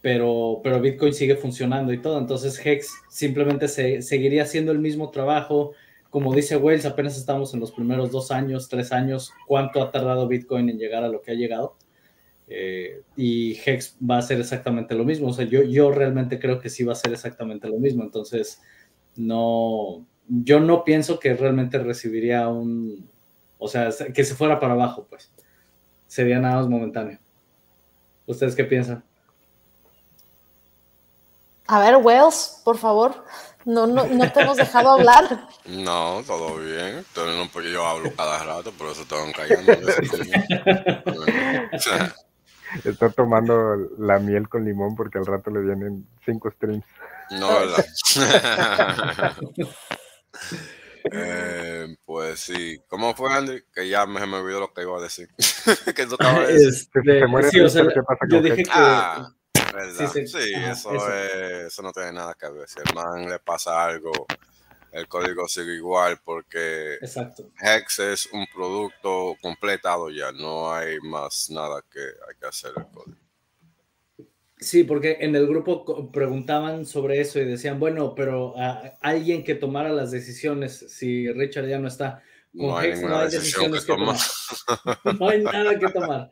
pero, pero Bitcoin sigue funcionando y todo. Entonces Hex simplemente se, seguiría haciendo el mismo trabajo. Como dice Wells, apenas estamos en los primeros dos años, tres años. ¿Cuánto ha tardado Bitcoin en llegar a lo que ha llegado? Eh, y Hex va a ser exactamente lo mismo. O sea, yo, yo realmente creo que sí va a ser exactamente lo mismo. Entonces, no, yo no pienso que realmente recibiría un, o sea, que se fuera para abajo, pues. Sería nada más momentáneo. ¿Ustedes qué piensan? A ver, Wells, por favor. No, no, no te hemos dejado hablar. No, todo bien. No, porque yo hablo cada rato, por eso tengo callando. Está tomando la miel con limón porque al rato le vienen cinco streams. No, ¿verdad? eh, pues sí. ¿Cómo fue, Andy? Que ya me, me olvidó lo que iba a decir. que eso estaba este, sí, o sea, yo dije que... Ah, ¿verdad? Sí, sí, ah, eso, Es, eso no tiene nada que ver. Si al man le pasa algo el código sigue igual porque Exacto. Hex es un producto completado ya, no hay más nada que hay que hacer el código. Sí, porque en el grupo preguntaban sobre eso y decían, bueno, pero alguien que tomara las decisiones, si Richard ya no está, no hay, decisiones que, tomar. [laughs] no hay nada que tomar.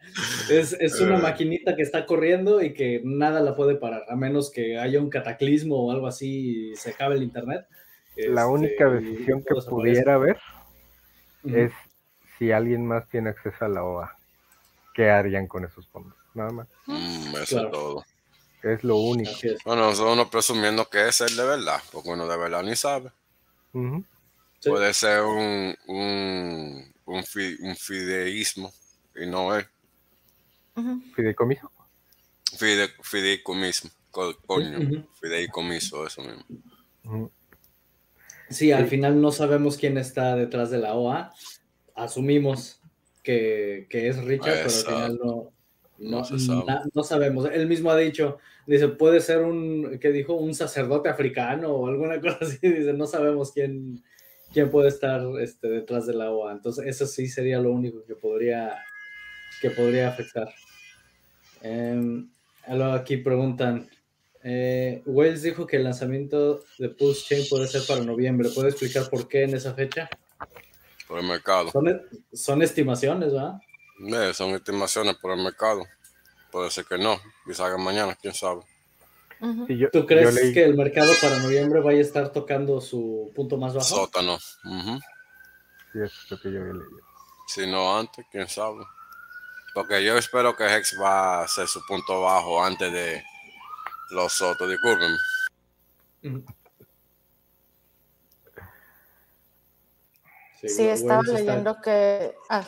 Es, una eh. maquinita que está corriendo y que nada la puede parar, a menos que haya un cataclismo o algo así y se acabe el internet. La este, única decisión que pudiera haber es si alguien más tiene acceso a la OA. ¿Qué harían con esos fondos? Nada más. Mm, eso es todo. Es lo único. Bueno, uno presumiendo que es el de verdad, porque uno de verdad ni sabe. Puede ser un, un, un, fideísmo y no es. ¿Fideicomiso? Fide, fideicomiso, coño, fideicomiso, eso mismo. Sí, al final no sabemos quién está detrás de la OA. Asumimos que, que es Richard, pero al final no, no, no, sabemos. Él mismo ha dicho, dice, puede ser un, que dijo, un sacerdote africano o alguna [laughs] cosa así. Dice, no sabemos quién, quién puede estar este, detrás de la OA. Entonces, eso sí sería lo único que podría, que podría afectar. Eh, aquí preguntan, eh, Wells dijo que el lanzamiento de Pulse Chain puede ser para noviembre. ¿Puede explicar por qué en esa fecha? Por el mercado. Son, estimaciones, ¿verdad? Eh, son estimaciones por el mercado. Puede ser que no, salga mañana, quién sabe. ¿Tú crees que el mercado para noviembre vaya a estar tocando su punto más bajo? Sótano. Sí, eso es lo que yo había leído. Si no antes, quién sabe. Porque yo espero que Hex va a ser su punto bajo antes de los Sotos, disculpen. Sí, estaba leyendo que, ah,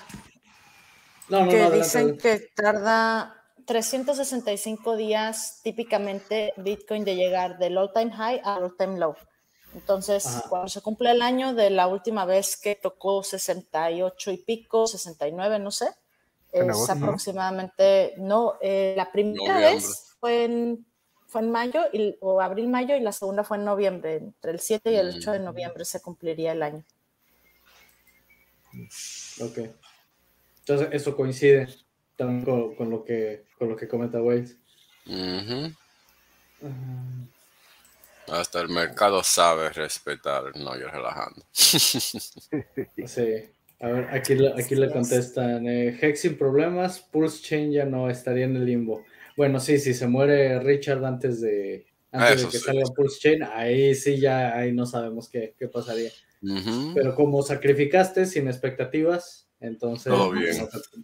que dicen que tarda 365 días típicamente Bitcoin de llegar del all-time high al all-time low. Entonces, cuando se cumple el año de la última vez que tocó 68 y pico, 69, no sé, es aproximadamente, no, eh, la primera vez fue en fue en mayo y, o abril-mayo y la segunda fue en noviembre. Entre el 7 y el 8 de mm. noviembre se cumpliría el año. Ok. Entonces eso coincide también con, lo, que, con lo que comenta Wade. Hasta el mercado sabe respetar, no yo relajando. [laughs] sí. A ver, aquí, aquí le contestan, eh, Hex sin problemas, Pulse Chain ya no estaría en el limbo. Bueno, sí, si se muere Richard antes de, antes de que salga Pulse Chain, ahí sí ya ahí no sabemos qué, pasaría. Pero como sacrificaste sin expectativas, entonces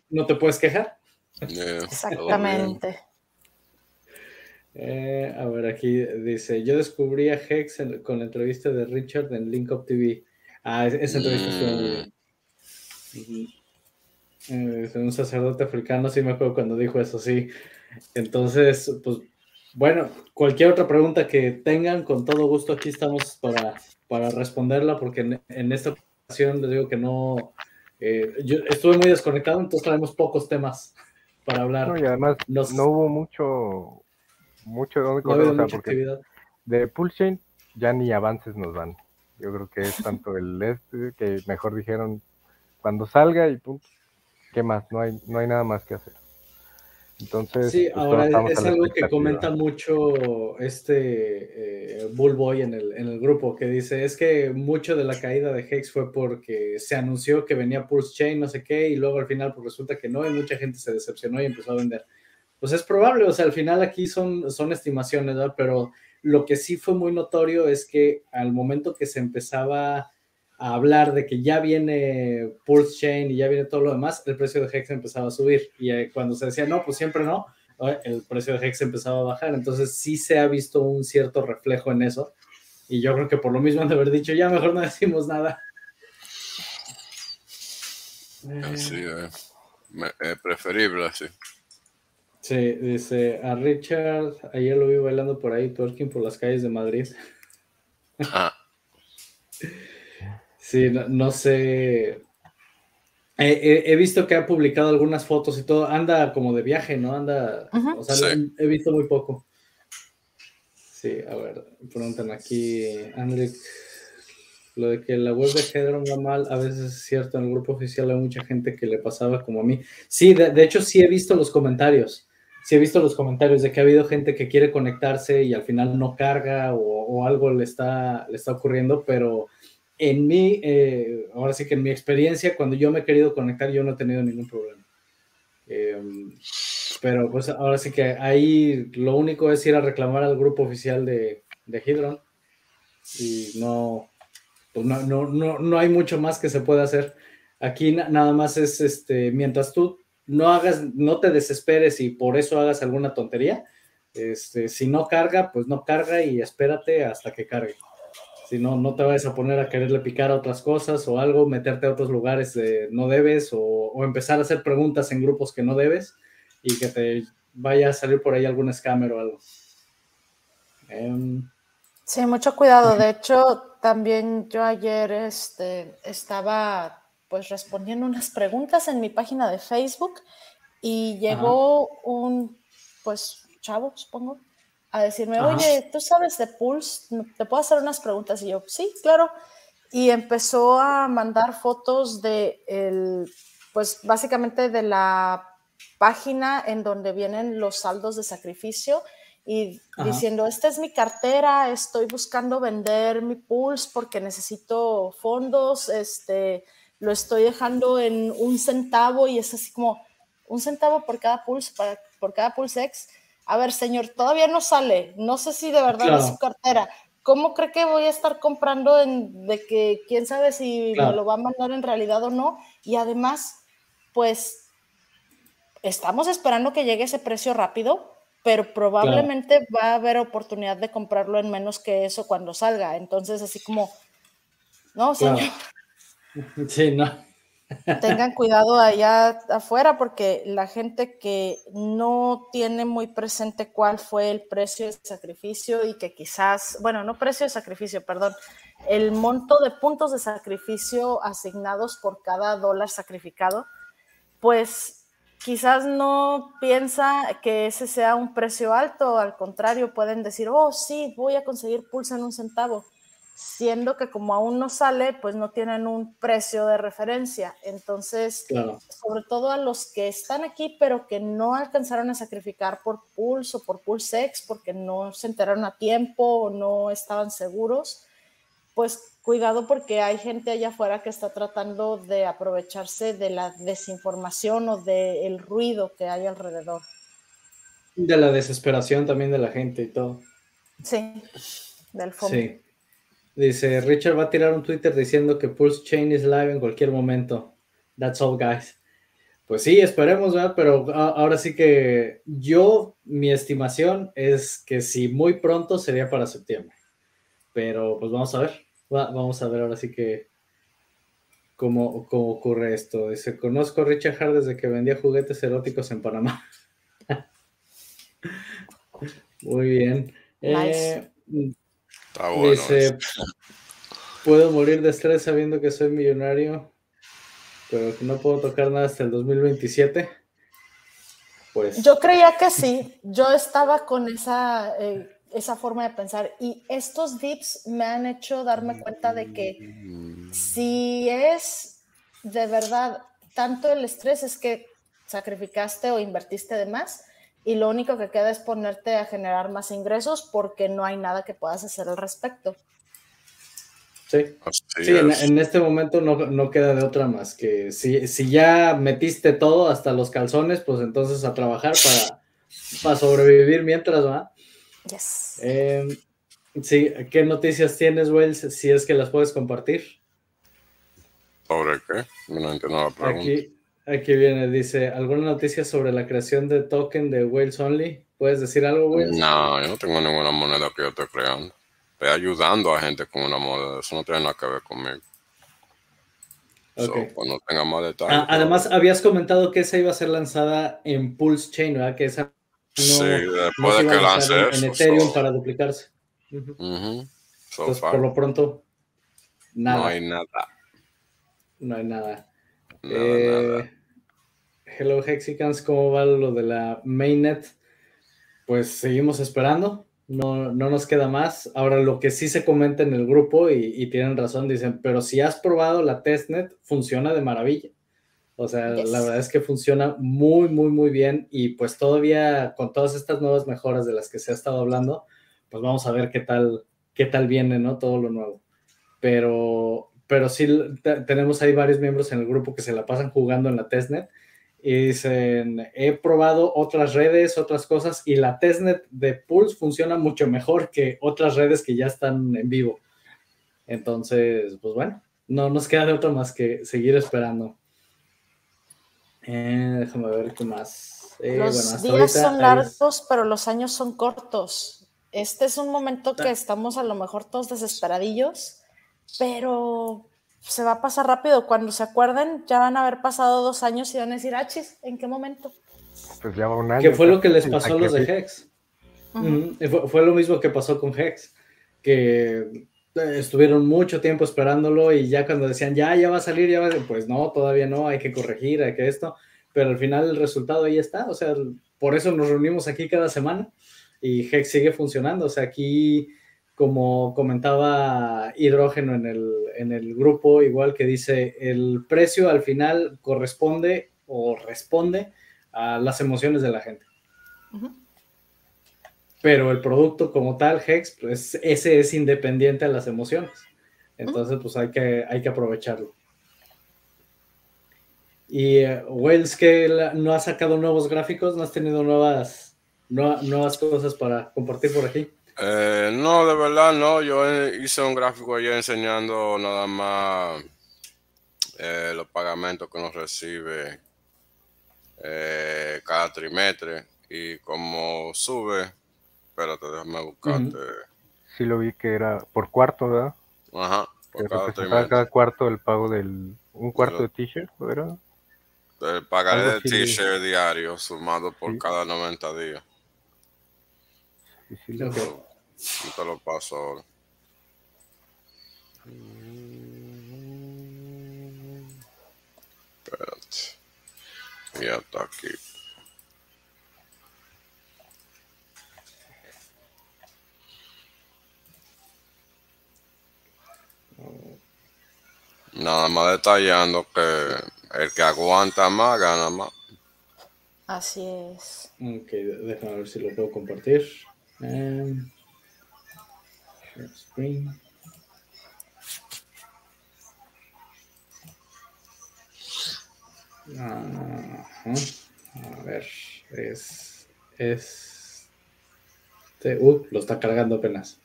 No, te, puedes quejar. Exactamente. Eh, a ver, aquí dice, yo descubrí a Hex con la entrevista de Richard en Link Up TV. Ah, esa entrevista muy bien. Eh, un sacerdote africano, sí me acuerdo cuando dijo eso, sí. Entonces, pues bueno, cualquier otra pregunta que tengan, con todo gusto aquí estamos para, para responderla, porque en, esta ocasión les digo que no, eh, yo estuve muy desconectado, entonces traemos pocos temas para hablar. y además no hubo mucho, mucho donde correr, porque de Pulse ya ni avances nos dan. Yo creo que es tanto el este que mejor dijeron cuando salga y punto. ¿Qué más? No hay, no hay nada más que hacer. Entonces, sí, pues, ahora es algo que comenta mucho este eh, Bullboy en el, en el grupo, que dice, es que mucho de la caída de Hex fue porque se anunció que venía Pulse Chain, no sé qué, y luego al final pues resulta que no, y mucha gente se decepcionó y empezó a vender. Pues es probable, o sea, al final aquí son, son estimaciones, ¿verdad? Pero lo que sí fue muy notorio es que al momento que se empezaba a hablar de que ya viene Pulse Chain y ya viene todo lo demás, el precio de Hex empezaba a subir. Y eh, cuando se decía no, pues siempre no, el precio de Hex empezaba a bajar. Entonces sí se ha visto un cierto reflejo en eso. Y yo creo que por lo mismo han de haber dicho, ya mejor no decimos nada. Así es. preferible así. Sí, dice a Richard, ayer lo vi bailando por ahí, twerking por las calles de Madrid. Ah. [laughs] Sí, no, sé. he visto que ha publicado algunas fotos y todo. Anda como de viaje, ¿no? Anda. O sea, he visto muy poco. Sí, a ver, preguntan aquí, Andrick, lo de que la web de Hedron va mal, a veces es cierto, en el grupo oficial hay mucha gente que le pasaba como a mí. Sí, de, hecho sí he visto los comentarios. sí he visto los comentarios de que ha habido gente que quiere conectarse y al final no carga o, algo le está, le está ocurriendo, pero en mi, eh, ahora sí que en mi experiencia, cuando yo me he querido conectar, yo no he tenido ningún problema. Em, pero pues ahora sí que ahí lo único es ir a reclamar al grupo oficial de, de Hydron y no, pues no, no, no, no, hay mucho más que se pueda hacer. Aquí nada más es, este, mientras tú no hagas, no te desesperes y por eso hagas alguna tontería, este, si no carga, pues no carga y espérate hasta que cargue. Si no, no te vayas a poner a quererle picar a otras cosas o algo, meterte a otros lugares de no debes o, empezar a hacer preguntas en grupos que no debes y que te vaya a salir por ahí algún scammer o algo. Em, sí, mucho cuidado. De hecho, también yo ayer este, estaba pues respondiendo unas preguntas en mi página de Facebook y llegó un pues chavo, supongo, a decirme, oye, ¿tú sabes de Pulse? ¿Te puedo hacer unas preguntas? Y yo, sí, claro. Y empezó a mandar fotos de, el, pues básicamente de la página en donde vienen los saldos de sacrificio y diciendo, esta es mi cartera, estoy buscando vender mi Pulse porque necesito fondos, este, lo estoy dejando en un centavo y es así como un centavo por cada Pulse, por cada Pulse X a ver, señor, todavía no sale, no sé si de verdad es su cartera. ¿Cómo cree que voy a estar comprando en, de que quién sabe si me lo va a mandar en realidad o no? Y además, pues estamos esperando que llegue ese precio rápido, pero probablemente va a haber oportunidad de comprarlo en menos que eso cuando salga. Entonces, así como, no, señor. [laughs] Sí, no tengan cuidado allá afuera porque la gente que no tiene muy presente cuál fue el precio de sacrificio y que quizás, bueno, no precio de sacrificio, perdón, el monto de puntos de sacrificio asignados por cada dólar sacrificado, pues quizás no piensa que ese sea un precio alto, al contrario, pueden decir, oh, sí, voy a conseguir pulsa en un centavo siendo que como aún no sale, pues no tienen un precio de referencia. Entonces, sobre todo a los que están aquí, pero que no alcanzaron a sacrificar por Pulse o por Pulsex, porque no se enteraron a tiempo o no estaban seguros, pues cuidado porque hay gente allá afuera que está tratando de aprovecharse de la desinformación o del ruido que hay alrededor. De la desesperación también de la gente y todo. Sí, del fondo. Sí. Dice, Richard va a tirar un Twitter diciendo que Pulse Chain is live en cualquier momento. That's all, guys. Pues sí, esperemos, ¿verdad? Pero ahora sí que yo, mi estimación es que si muy pronto sería para septiembre. Pero pues vamos a ver. vamos a ver ahora sí que cómo, cómo ocurre esto. Dice, conozco a Richard Hart desde que vendía juguetes eróticos en Panamá. [laughs] muy bien. Eh, Dice, puedo morir de estrés sabiendo que soy millonario, pero que no puedo tocar nada hasta el 2027. Pues. Yo creía que sí, yo estaba con esa, eh, esa forma de pensar y estos dips me han hecho darme cuenta de que si es de verdad tanto el estrés es que sacrificaste o invertiste de más, y lo único que queda es ponerte a generar más ingresos porque no hay nada que puedas hacer al respecto. Sí, sí en, este momento no, queda de otra más que si, si, ya metiste todo hasta los calzones, pues entonces a trabajar para, para sobrevivir mientras va. Yes. Em, sí, ¿qué noticias tienes, Wells? Si es que las puedes compartir. ¿Sobre qué? No entiendo la pregunta. Aquí, Aquí viene, dice, ¿alguna noticia sobre la creación de token de Wales Only? ¿Puedes decir algo, Wales? No, yo no tengo ninguna moneda que yo esté creando. Estoy ayudando a gente con una moneda, eso no tiene nada que ver conmigo. Okay. cuando tenga más detalles. Ah, además, habías comentado que esa iba a ser lanzada en Pulse Chain, ¿verdad? Que esa sí, después de que lance en, Ethereum para duplicarse. Entonces, por lo pronto, nada. No hay nada. No hay nada. Eh, hello Hexicans, ¿cómo va lo de la mainnet? Pues seguimos esperando, no, no nos queda más. Ahora lo que sí se comenta en el grupo y, tienen razón, dicen, pero si has probado la testnet, funciona de maravilla. O sea, la verdad es que funciona muy, muy, muy bien y pues todavía con todas estas nuevas mejoras de las que se ha estado hablando, pues vamos a ver qué tal, qué tal viene, ¿no? Todo lo nuevo. Pero, pero sí tenemos ahí varios miembros en el grupo que se la pasan jugando en la testnet y dicen, he probado otras redes, otras cosas y la testnet de Pulse funciona mucho mejor que otras redes que ya están en vivo. Entonces, pues bueno, no nos queda de otra más que seguir esperando. Eh, déjame ver qué más. Eh, los días son largos, pero los años son cortos. Este es un momento que estamos a lo mejor todos desesperadillos, pero se va a pasar rápido. Cuando se acuerden, ya van a haber pasado dos años y van a decir, achis, ¿en qué momento? Pues ya va un año. ¿Qué fue lo que les pasó a los de Hex? fue, lo mismo que pasó con Hex, que estuvieron mucho tiempo esperándolo y ya cuando decían, ya, ya va a salir, ya va a... pues no, todavía no, hay que corregir, hay que esto, pero al final el resultado ahí está, o sea, por eso nos reunimos aquí cada semana y Hex sigue funcionando, o sea, aquí como comentaba Hidrógeno en el, en el grupo, igual que dice, el precio al final corresponde o responde a las emociones de la gente pero el producto como tal, Hex, pues ese es independiente a las emociones. Entonces, pues hay que, hay que aprovecharlo. Y uh, Wells, que no ha sacado nuevos gráficos, no has tenido nuevas, nuevas cosas para compartir por aquí. Eh, no, de verdad no. Yo hice un gráfico ayer enseñando nada más eh, los pagamentos que uno recibe cada trimestre y como sube Espérate, déjame buscarte. Sí lo vi que era por cuarto, ¿verdad? Ajá. Por cada, cada, cuarto el pago del... Un cuarto de t-shirt, ¿verdad? El pagaré de t-shirt diario sumado por cada 90 días. Sí, sí, lo te lo paso ahora. Espérate. Ya está aquí. Nada más detallando que el que aguanta más gana más. Así es. Ok, déjame ver si lo puedo compartir. Um, screen. A ver, es, es este, uh, lo está cargando apenas.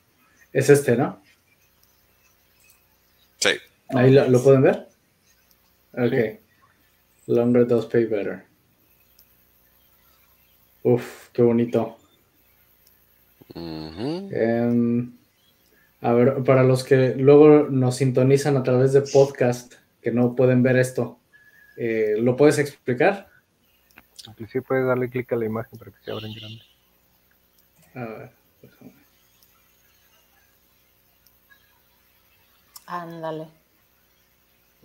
Es este, ¿no? Sí. Ahí lo, pueden ver. Ok. Longer does pay better. Uf, qué bonito. Em, a ver, para los que luego nos sintonizan a través de podcast, que no pueden ver esto, eh, ¿lo puedes explicar? Sí, puedes darle clic a la imagen para que se abra en grande. A ver, Ándale.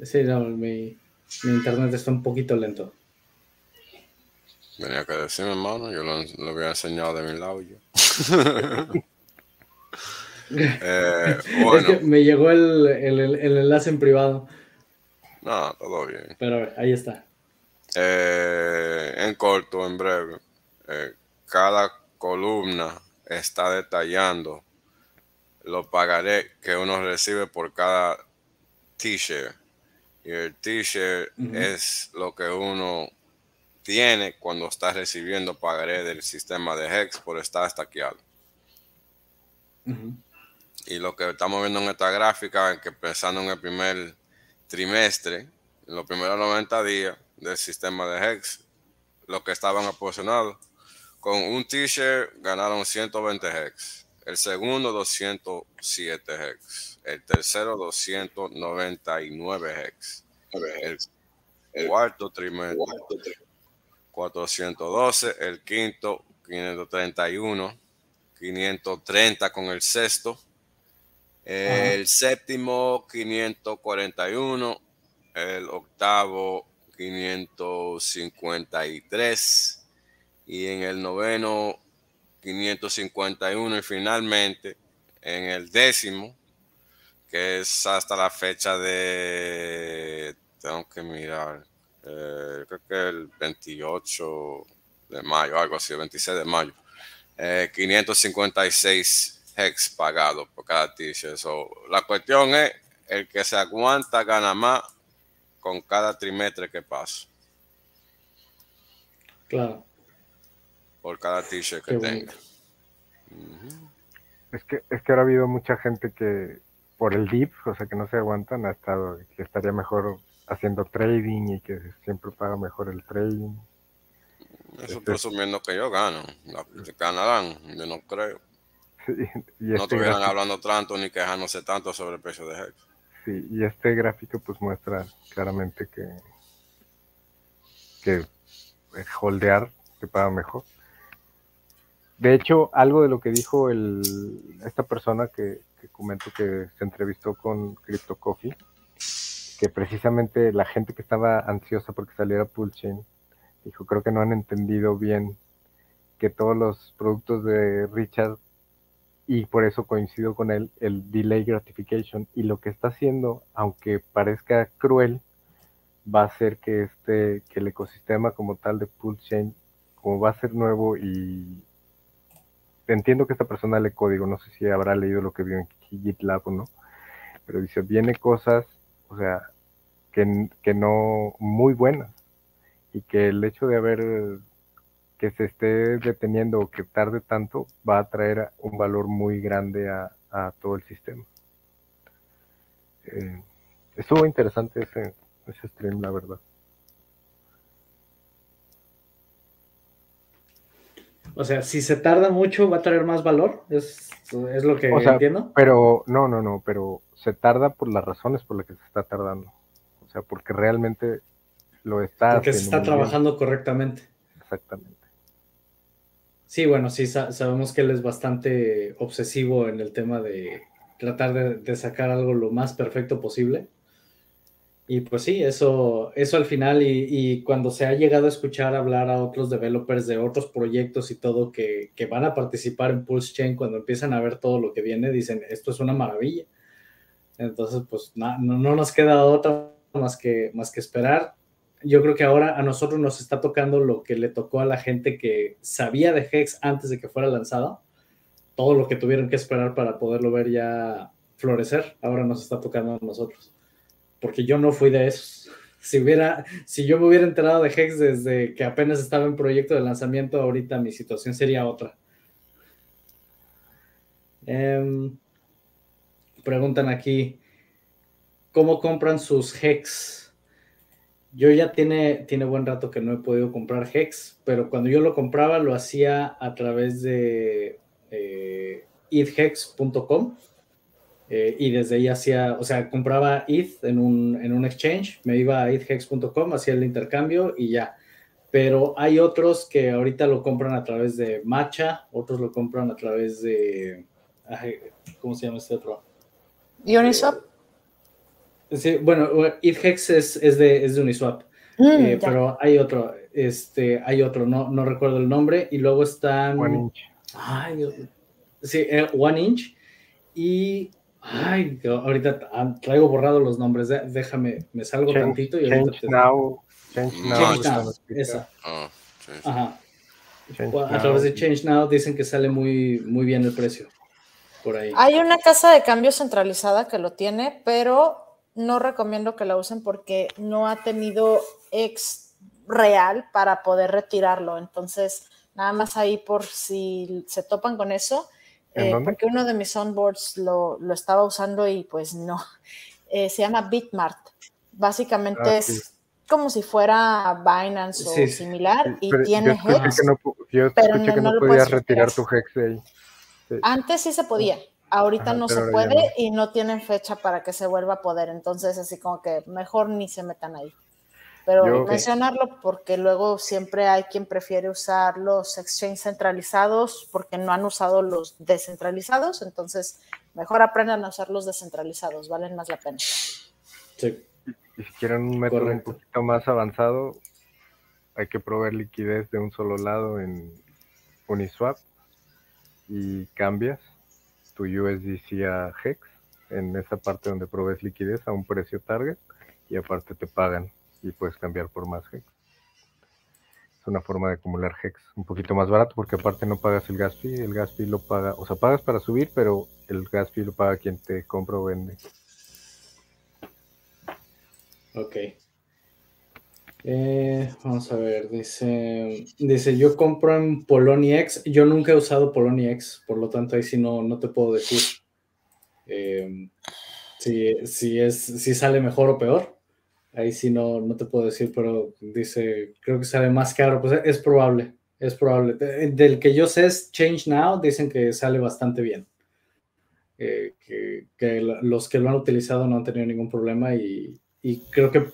Sí, no, mi, internet está un poquito lento. Venía que decirme, hermano, yo lo, lo había enseñado de mi lado yo. [laughs] eh, [laughs] bueno. Es que me llegó el, el, el, enlace en privado. No, todo bien. Pero ahí está. Eh, en corto, en breve, eh, cada columna está detallando lo pagaré que uno recibe por cada t-shirt. Y el t-shirt es lo que uno tiene cuando está recibiendo pagaré del sistema de Hex por estar estaqueado. Y lo que estamos viendo en esta gráfica que pensando en el primer trimestre, en los primeros 90 días del sistema de Hex, los que estaban aposicionados, con un t-shirt ganaron 120 Hex. El segundo 207 Hex el tercero 299 hex, el, cuarto trimestre 412, el quinto 531, 530 con el sexto, el séptimo 541, el octavo 553 y en el noveno 551 y finalmente en el décimo que es hasta la fecha de, tengo que mirar, eh, creo que el 28 de mayo, algo así, el 26 de mayo, 556 eh, hex pagados por cada t-shirt. la cuestión es, el que se aguanta gana más con cada trimestre que pasa. Claro. Por cada t-shirt que tenga. Es que, es que ahora ha habido mucha gente que por el dip, o sea que no se aguantan, ha estado, que estaría mejor haciendo trading y que siempre paga mejor el trading. Eso este, presumiendo que yo gano. Ganarán, yo no creo. [laughs] no este estuvieran hablando tanto ni quejándose tanto sobre el precio de Hex. Sí, y este gráfico pues muestra claramente que, que holdear te paga mejor. De hecho, algo de lo que dijo el, esta persona que, que comento que se entrevistó con Crypto Coffee, que precisamente la gente que estaba ansiosa porque saliera Pulchain, dijo, creo que no han entendido bien que todos los productos de Richard, y por eso coincido con él, el delay gratification, y lo que está haciendo, aunque parezca cruel, va a hacer que este, que el ecosistema como tal de Pulchain, como va a ser nuevo y entiendo que esta persona lee código, no sé si habrá leído lo que vio en GitLab o no, pero dice, viene cosas, o sea, que, que no muy buenas, y que el hecho de haber que se esté deteniendo o que tarde tanto va a traer un valor muy grande a, todo el sistema. Eh, estuvo interesante ese, ese stream, la verdad. O sea, si se tarda mucho, va a traer más valor. Es, es lo que entiendo. Pero, no, no, no, pero se tarda por las razones por las que se está tardando. O sea, porque realmente lo está. Porque se está trabajando correctamente. Exactamente. Sí, bueno, sí, sabemos que él es bastante obsesivo en el tema de tratar de sacar algo lo más perfecto posible. Y pues sí, eso, eso al final, y, cuando se ha llegado a escuchar hablar a otros developers de otros proyectos y todo que, van a participar en Pulse Chain, cuando empiezan a ver todo lo que viene, dicen, esto es una maravilla. Entonces, pues no, no, nos queda otra más que, más que esperar. Yo creo que ahora a nosotros nos está tocando lo que le tocó a la gente que sabía de Hex antes de que fuera lanzado, todo lo que tuvieron que esperar para poderlo ver ya florecer, ahora nos está tocando a nosotros porque yo no fui de esos. [laughs] Si, hubiera, si yo me hubiera enterado de Hex desde que apenas estaba en proyecto de lanzamiento, ahorita mi situación sería otra. Em, preguntan aquí, ¿cómo compran sus Hex? Yo ya tiene, tiene buen rato que no he podido comprar Hex, pero cuando yo lo compraba lo hacía a través de eh, eh, y desde ahí hacía, o sea, compraba ETH en un, en un exchange, me iba a ethhex.com, hacía el intercambio y ya. Pero hay otros que ahorita lo compran a través de Matcha, otros lo compran a través de, ¿cómo se llama este otro? Uniswap. Eh, sí, bueno, ETHEX es, es, de, es de Uniswap. Mm, eh, pero hay otro, este, hay otro, no, no recuerdo el nombre, y luego están. One Inch. Ay, sí, One Inch. Y Ay, ahorita ah, traigo borrado los nombres. Déjame, me salgo tantito y ahorita change now. Change now. esa. Ah, Ajá. a través de Change Now dicen que sale muy, muy bien el precio. Por ahí. Hay una casa de cambio centralizada que lo tiene, pero no recomiendo que la usen porque no ha tenido ex real para poder retirarlo. Entonces, nada más ahí por si se topan con eso eh, porque uno de mis onboards lo, lo estaba usando y pues no. [laughs] Eh, se llama Bitmart. Básicamente ah, es como si fuera Binance o similar y tiene Hex. pero no, podías retirar tu Hex de ahí. Antes sí se podía. Ahorita no se puede y no tienen fecha para que se vuelva a poder. Entonces, así como que mejor ni se metan ahí. Pero mencionarlo porque luego siempre hay quien prefiere usar los exchanges centralizados porque no han usado los descentralizados, entonces mejor aprendan a usar los descentralizados, valen más la pena. Sí. Y si quieren un método un poquito más avanzado, hay que proveer liquidez de un solo lado en Uniswap y cambias tu USDC a HEX en esa parte donde provees liquidez a un precio target y aparte te pagan y puedes cambiar por más Hex. Es una forma de acumular Hex un poquito más barato porque aparte no pagas el gas fee, el gas fee lo paga, o sea, pagas para subir, pero el gas fee lo paga quien te compra o vende. Ok. Eh, vamos a ver, dice, dice, yo compro en Poloniex, yo nunca he usado Poloniex, por lo tanto ahí sí no, no te puedo decir eh, si, si, es, si sale mejor o peor. Ahí sí no, no te puedo decir, pero dice, creo que sale más caro, pues es probable, es probable. Del que yo sé es Change Now, dicen que sale bastante bien. Eh, que, que, los que lo han utilizado no han tenido ningún problema y, y creo que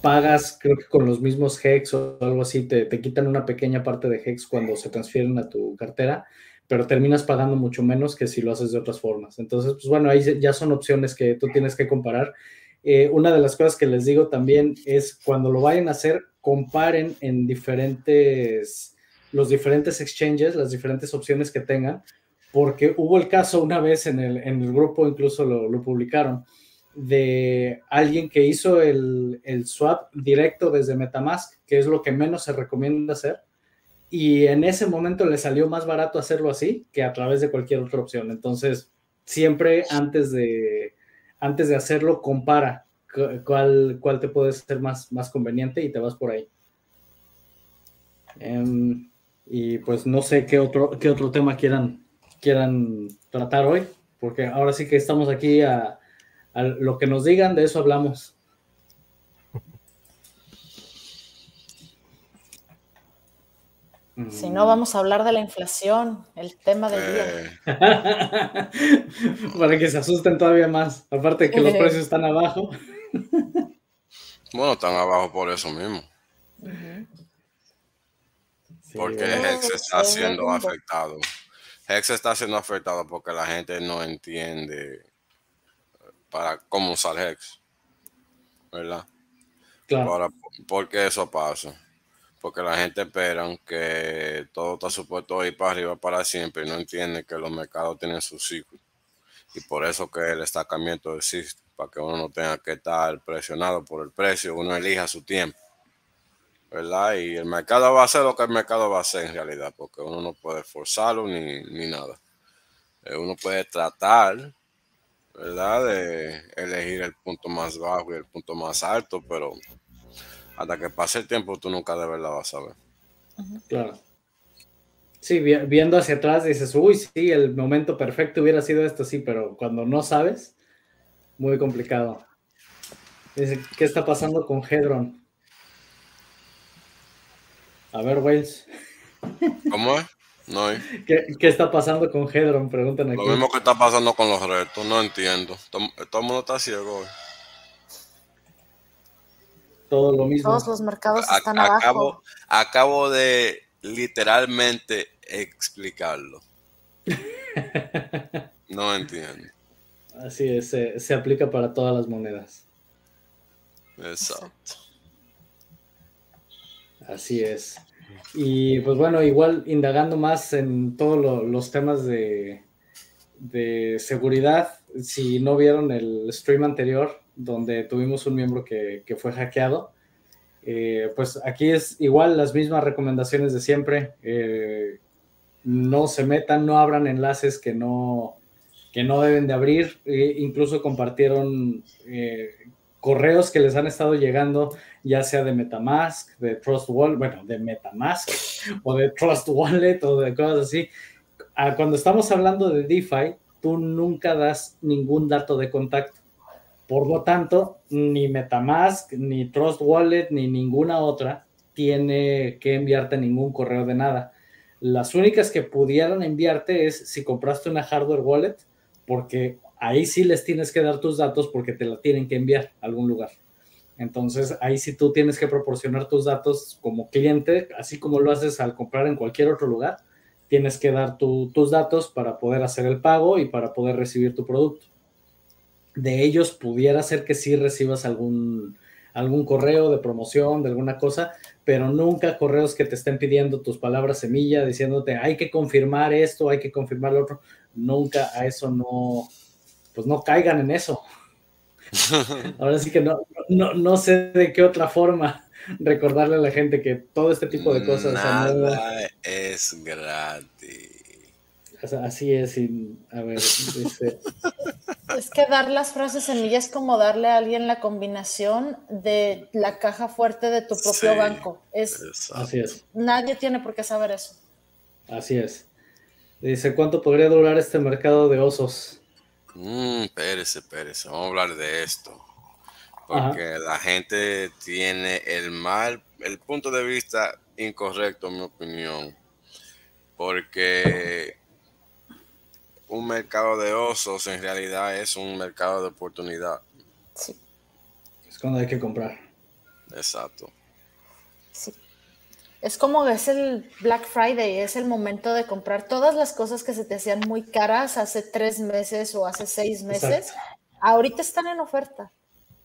pagas, creo que con los mismos Hex o algo así, te, te, quitan una pequeña parte de Hex cuando se transfieren a tu cartera, pero terminas pagando mucho menos que si lo haces de otras formas. Entonces, pues bueno, ahí ya son opciones que tú tienes que comparar. Eh, una de las cosas que les digo también es cuando lo vayan a hacer, comparen en diferentes, los diferentes exchanges, las diferentes opciones que tengan, porque hubo el caso una vez en el, en el grupo, incluso lo, lo publicaron, de alguien que hizo el, el, swap directo desde Metamask, que es lo que menos se recomienda hacer. Y en ese momento le salió más barato hacerlo así que a través de cualquier otra opción. Entonces, siempre antes de, antes de hacerlo, compara cuál, cuál te puede ser más, más conveniente y te vas por ahí. Um, y pues no sé qué otro, qué otro tema quieran, quieran tratar hoy, porque ahora sí que estamos aquí a, a lo que nos digan, de eso hablamos. Si no, vamos a hablar de la inflación, el tema del día. [laughs] Para que se asusten todavía más. Aparte de que los precios están abajo. [laughs] bueno, están abajo por eso mismo. Uh -huh. Porque sí, Hex está siendo afectado. Hex está siendo afectado porque la gente no entiende para cómo usar Hex. ¿Verdad? Claro. Ahora, ¿por qué eso pasa? Porque la gente espera que todo está supuesto ir para arriba para siempre y no entiende que los mercados tienen su ciclo. Y por eso que el estancamiento existe, para que uno no tenga que estar presionado por el precio, uno elija su tiempo. ¿Verdad? Y el mercado va a hacer lo que el mercado va a hacer en realidad, porque uno no puede forzarlo ni, ni nada. Uno puede tratar ¿verdad? De elegir el punto más bajo y el punto más alto, pero hasta que pase el tiempo tú nunca de verdad vas a ver. Claro. Sí, viendo hacia atrás dices, uy, sí, el momento perfecto hubiera sido esto, sí, pero cuando no sabes, muy complicado. Dice, ¿qué está pasando con Hedron? A ver, Wales. ¿Cómo es? No. ¿Qué, ¿Qué, está pasando con Hedron? Preguntan aquí. Lo mismo que está pasando con los retos, no entiendo. Todo, todo el mundo está ciego hoy. Todo lo mismo. Todos los mercados A- están acabo, abajo. acabo de literalmente explicarlo. [laughs] No entiendo. Así es, se, se aplica para todas las monedas. Exacto. Así es. Y pues bueno, igual indagando más en todos lo- los temas de, de seguridad, si no vieron el stream anterior donde tuvimos un miembro que, que fue hackeado, eh, pues aquí es igual las mismas recomendaciones de siempre. Eh, no se metan, no abran enlaces que no, que no deben de abrir. Eh, incluso compartieron eh, correos que les han estado llegando, ya sea de Metamask, de Trust Wallet, bueno, de Metamask [laughs] o de Trust Wallet o de cosas así. Ah, cuando estamos hablando de DeFi, tú nunca das ningún dato de contacto. Por lo tanto, ni Metamask, ni Trust Wallet, ni ninguna otra tiene que enviarte ningún correo de nada. Las únicas que pudieran enviarte es si compraste una hardware wallet, porque ahí sí les tienes que dar tus datos porque te la tienen que enviar a algún lugar. Entonces, ahí sí tú tienes que proporcionar tus datos como cliente, así como lo haces al comprar en cualquier otro lugar, tienes que dar tu, tus datos para poder hacer el pago y para poder recibir tu producto. De ellos pudiera ser que sí recibas algún, algún correo de promoción, de alguna cosa, pero nunca correos que te estén pidiendo tus palabras semilla, diciéndote hay que confirmar esto, hay que confirmar lo otro. Nunca a eso no, pues no caigan en eso. [laughs] Ahora sí que no, no, no sé de qué otra forma recordarle a la gente que todo este tipo de cosas Nada es gratis. Así es, a ver, dice... Es que dar las frases semillas es como darle a alguien la combinación de la caja fuerte de tu propio banco. Es, así es. Nadie tiene por qué saber eso. Así es. Dice, ¿cuánto podría durar este mercado de osos? Mmm, espérese, espérese, vamos a hablar de esto. Porque la gente tiene el mal, el punto de vista incorrecto, en mi opinión. Porque un mercado de osos en realidad es un mercado de oportunidad. Sí. Es cuando hay que comprar. Exacto. Es como es el Black Friday, es el momento de comprar todas las cosas que se te hacían muy caras hace tres meses o hace seis meses. Ahorita están en oferta.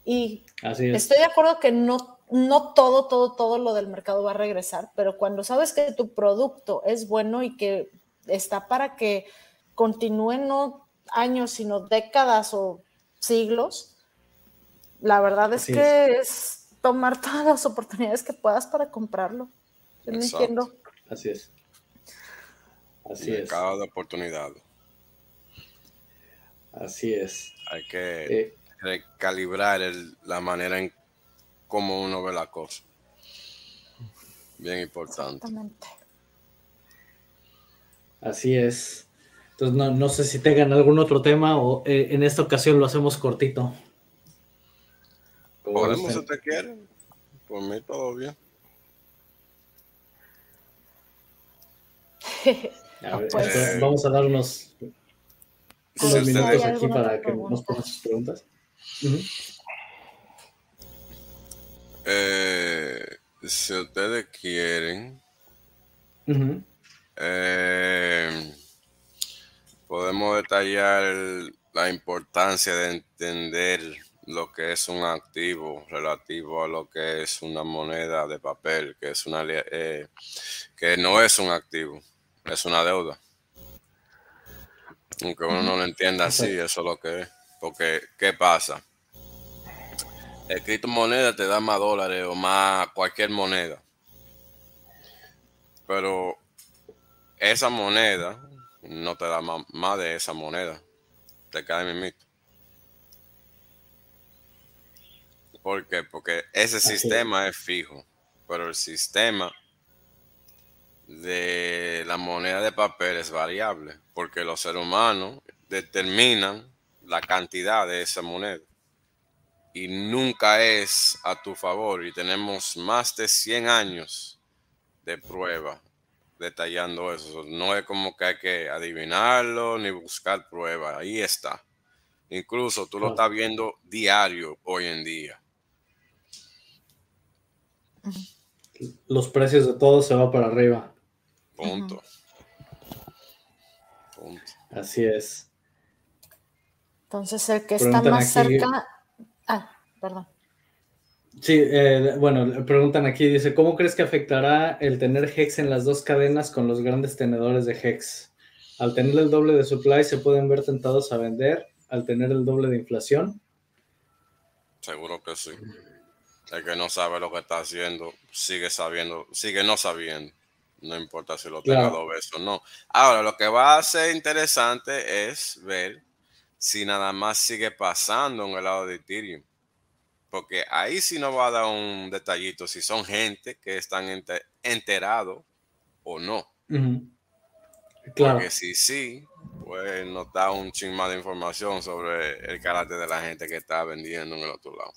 Y estoy de acuerdo que no, no todo, todo, todo lo del mercado va a regresar, pero cuando sabes que tu producto es bueno y que está para que continúen no años, sino décadas o siglos, la verdad es que es. tomar todas las oportunidades que puedas para comprarlo. Yo no entiendo. Así es. Así es. Mercado de oportunidad. Así es. Hay que eh, recalibrar la manera en cómo uno ve la cosa. Bien importante. Exactamente. Así es. Entonces, no, sé si tengan algún otro tema o eh, en esta ocasión lo hacemos cortito. Podemos si te quiere. Por mí todo bien. [laughs] Pues, vamos a darnos unos, minutos aquí para que nos pongan sus preguntas. Eh, si ustedes quieren, eh, podemos detallar la importancia de entender lo que es un activo relativo a lo que es una moneda de papel, que es una eh, que no es un activo, es una deuda. Aunque uno no lo entienda así, eso es lo que es. Porque, ¿qué pasa? El criptomoneda te da más dólares o más cualquier moneda. Pero esa moneda no te da más, de esa moneda. Te cae mi mito. ¿Por qué? Porque ese sistema es fijo, pero el sistema de la moneda de papel es variable, porque los seres humanos determinan la cantidad de esa moneda y nunca es a tu favor y tenemos más de 100 años de prueba detallando eso. No es como que hay que adivinarlo ni buscar pruebas. Ahí está. Incluso tú lo estás viendo diario hoy en día. Los precios de todo se van para arriba. Punto. Así es. Entonces el que está más cerca. Ah, perdón. Sí, eh, bueno, preguntan aquí, dice, ¿cómo crees que afectará el tener Hex en las dos cadenas con los grandes tenedores de Hex? Al tener el doble de supply, ¿se pueden ver tentados a vender al tener el doble de inflación? Seguro que sí. El que no sabe lo que está haciendo, sigue sabiendo, sigue no sabiendo. No importa si lo tenga dos veces o no. Ahora, lo que va a ser interesante es ver si nada más sigue pasando en el lado de Ethereum porque ahí sí nos va a dar un detallito si son gente que están enterados o no. Claro. Porque si sí, pues nos da un ching más de información sobre el carácter de la gente que está vendiendo en el otro lado.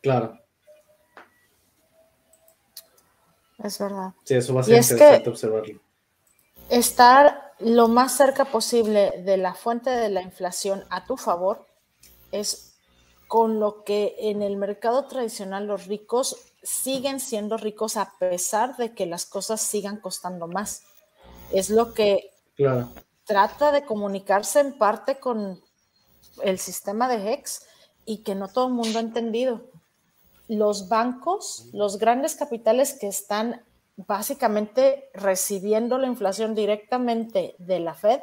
Claro. Es verdad. Sí, eso va a ser interesante observarlo. Estar lo más cerca posible de la fuente de la inflación a tu favor es con lo que en el mercado tradicional los ricos siguen siendo ricos a pesar de que las cosas sigan costando más. Es lo que trata de comunicarse en parte con el sistema de Hex y que no todo el mundo ha entendido. Los bancos, los grandes capitales que están básicamente recibiendo la inflación directamente de la Fed,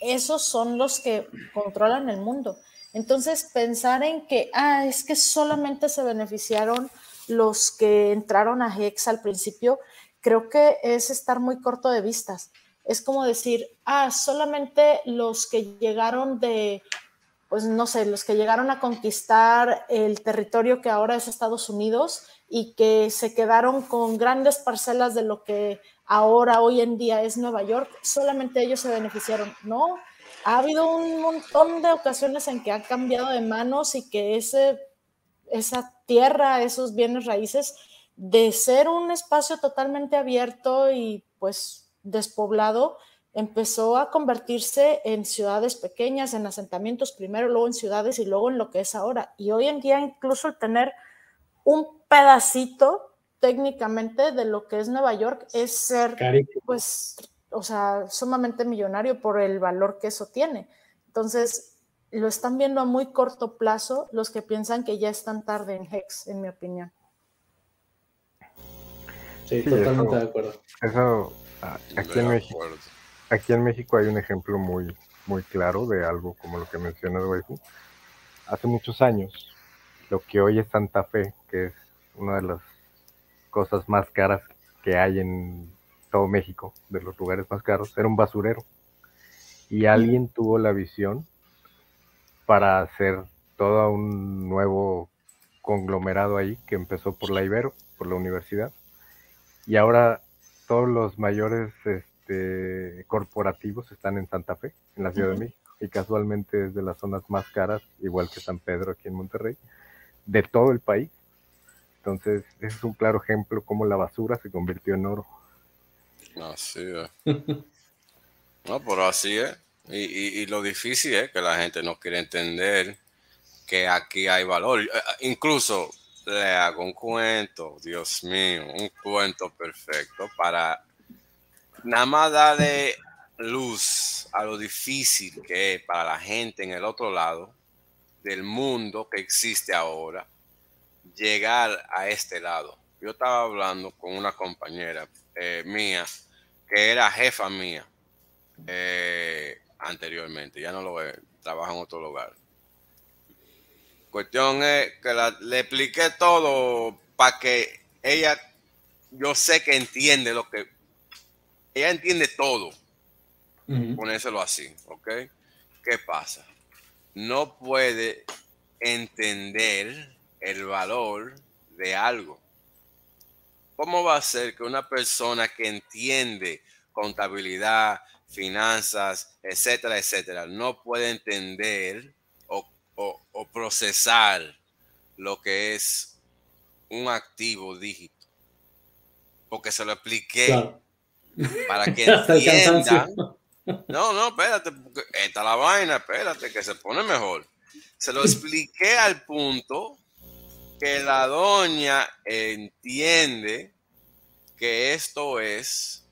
esos son los que controlan el mundo. Entonces, pensar en que, ah, es que solamente se beneficiaron los que entraron a Hex al principio, creo que es estar muy corto de vistas. Es como decir, ah, solamente los que llegaron de, pues no sé, los que llegaron a conquistar el territorio que ahora es Estados Unidos y que se quedaron con grandes parcelas de lo que ahora, hoy en día es Nueva York, solamente ellos se beneficiaron. No, ha habido un montón de ocasiones en que han cambiado de manos y que ese, esa tierra, esos bienes raíces, de ser un espacio totalmente abierto y pues despoblado, empezó a convertirse en ciudades pequeñas, en asentamientos primero, luego en ciudades y luego en lo que es ahora. Y hoy en día incluso el tener un pedacito técnicamente de lo que es Nueva York es ser, pues, o sea, sumamente millonario por el valor que eso tiene. Entonces, lo están viendo a muy corto plazo los que piensan que ya están tarde en Hex, en mi opinión. Sí, totalmente de acuerdo. Eso, ah, aquí, en México, aquí en México hay un ejemplo muy, muy claro de algo como lo que menciona Waifu. Hace muchos años, lo que hoy es Santa Fe, que es una de las cosas más caras que hay en todo México, de los lugares más caros, era un basurero. Y alguien tuvo la visión para hacer todo un nuevo conglomerado ahí que empezó por la Ibero, por la universidad. Y ahora todos los mayores este, corporativos están en Santa Fe, en la Ciudad de México. Y casualmente es de las zonas más caras, igual que San Pedro aquí en Monterrey, de todo el país. Entonces, ese es un claro ejemplo cómo la basura se convirtió en oro. Así es. no, pero así es. Y, lo difícil es que la gente no quiere entender que aquí hay valor. Eh, incluso le hago un cuento, Dios mío, un cuento perfecto para nada más darle luz a lo difícil que es para la gente en el otro lado del mundo que existe ahora llegar a este lado. Yo estaba hablando con una compañera eh, mía que era jefa mía eh, anteriormente, ya no lo ve, trabaja en otro lugar. Cuestión es que le expliqué todo para que ella, yo sé que entiende lo que, ella entiende todo, ponérselo así, ¿ok? ¿Qué pasa? No puede entender el valor de algo. ¿Cómo va a ser que una persona que entiende contabilidad, finanzas, etcétera, etcétera, no puede entender o, procesar lo que es un activo dígito? Porque se lo expliqué para que [laughs] entiendan. No, no, espérate, esta la vaina, espérate, que se pone mejor. Se lo expliqué al punto que la doña entiende que esto es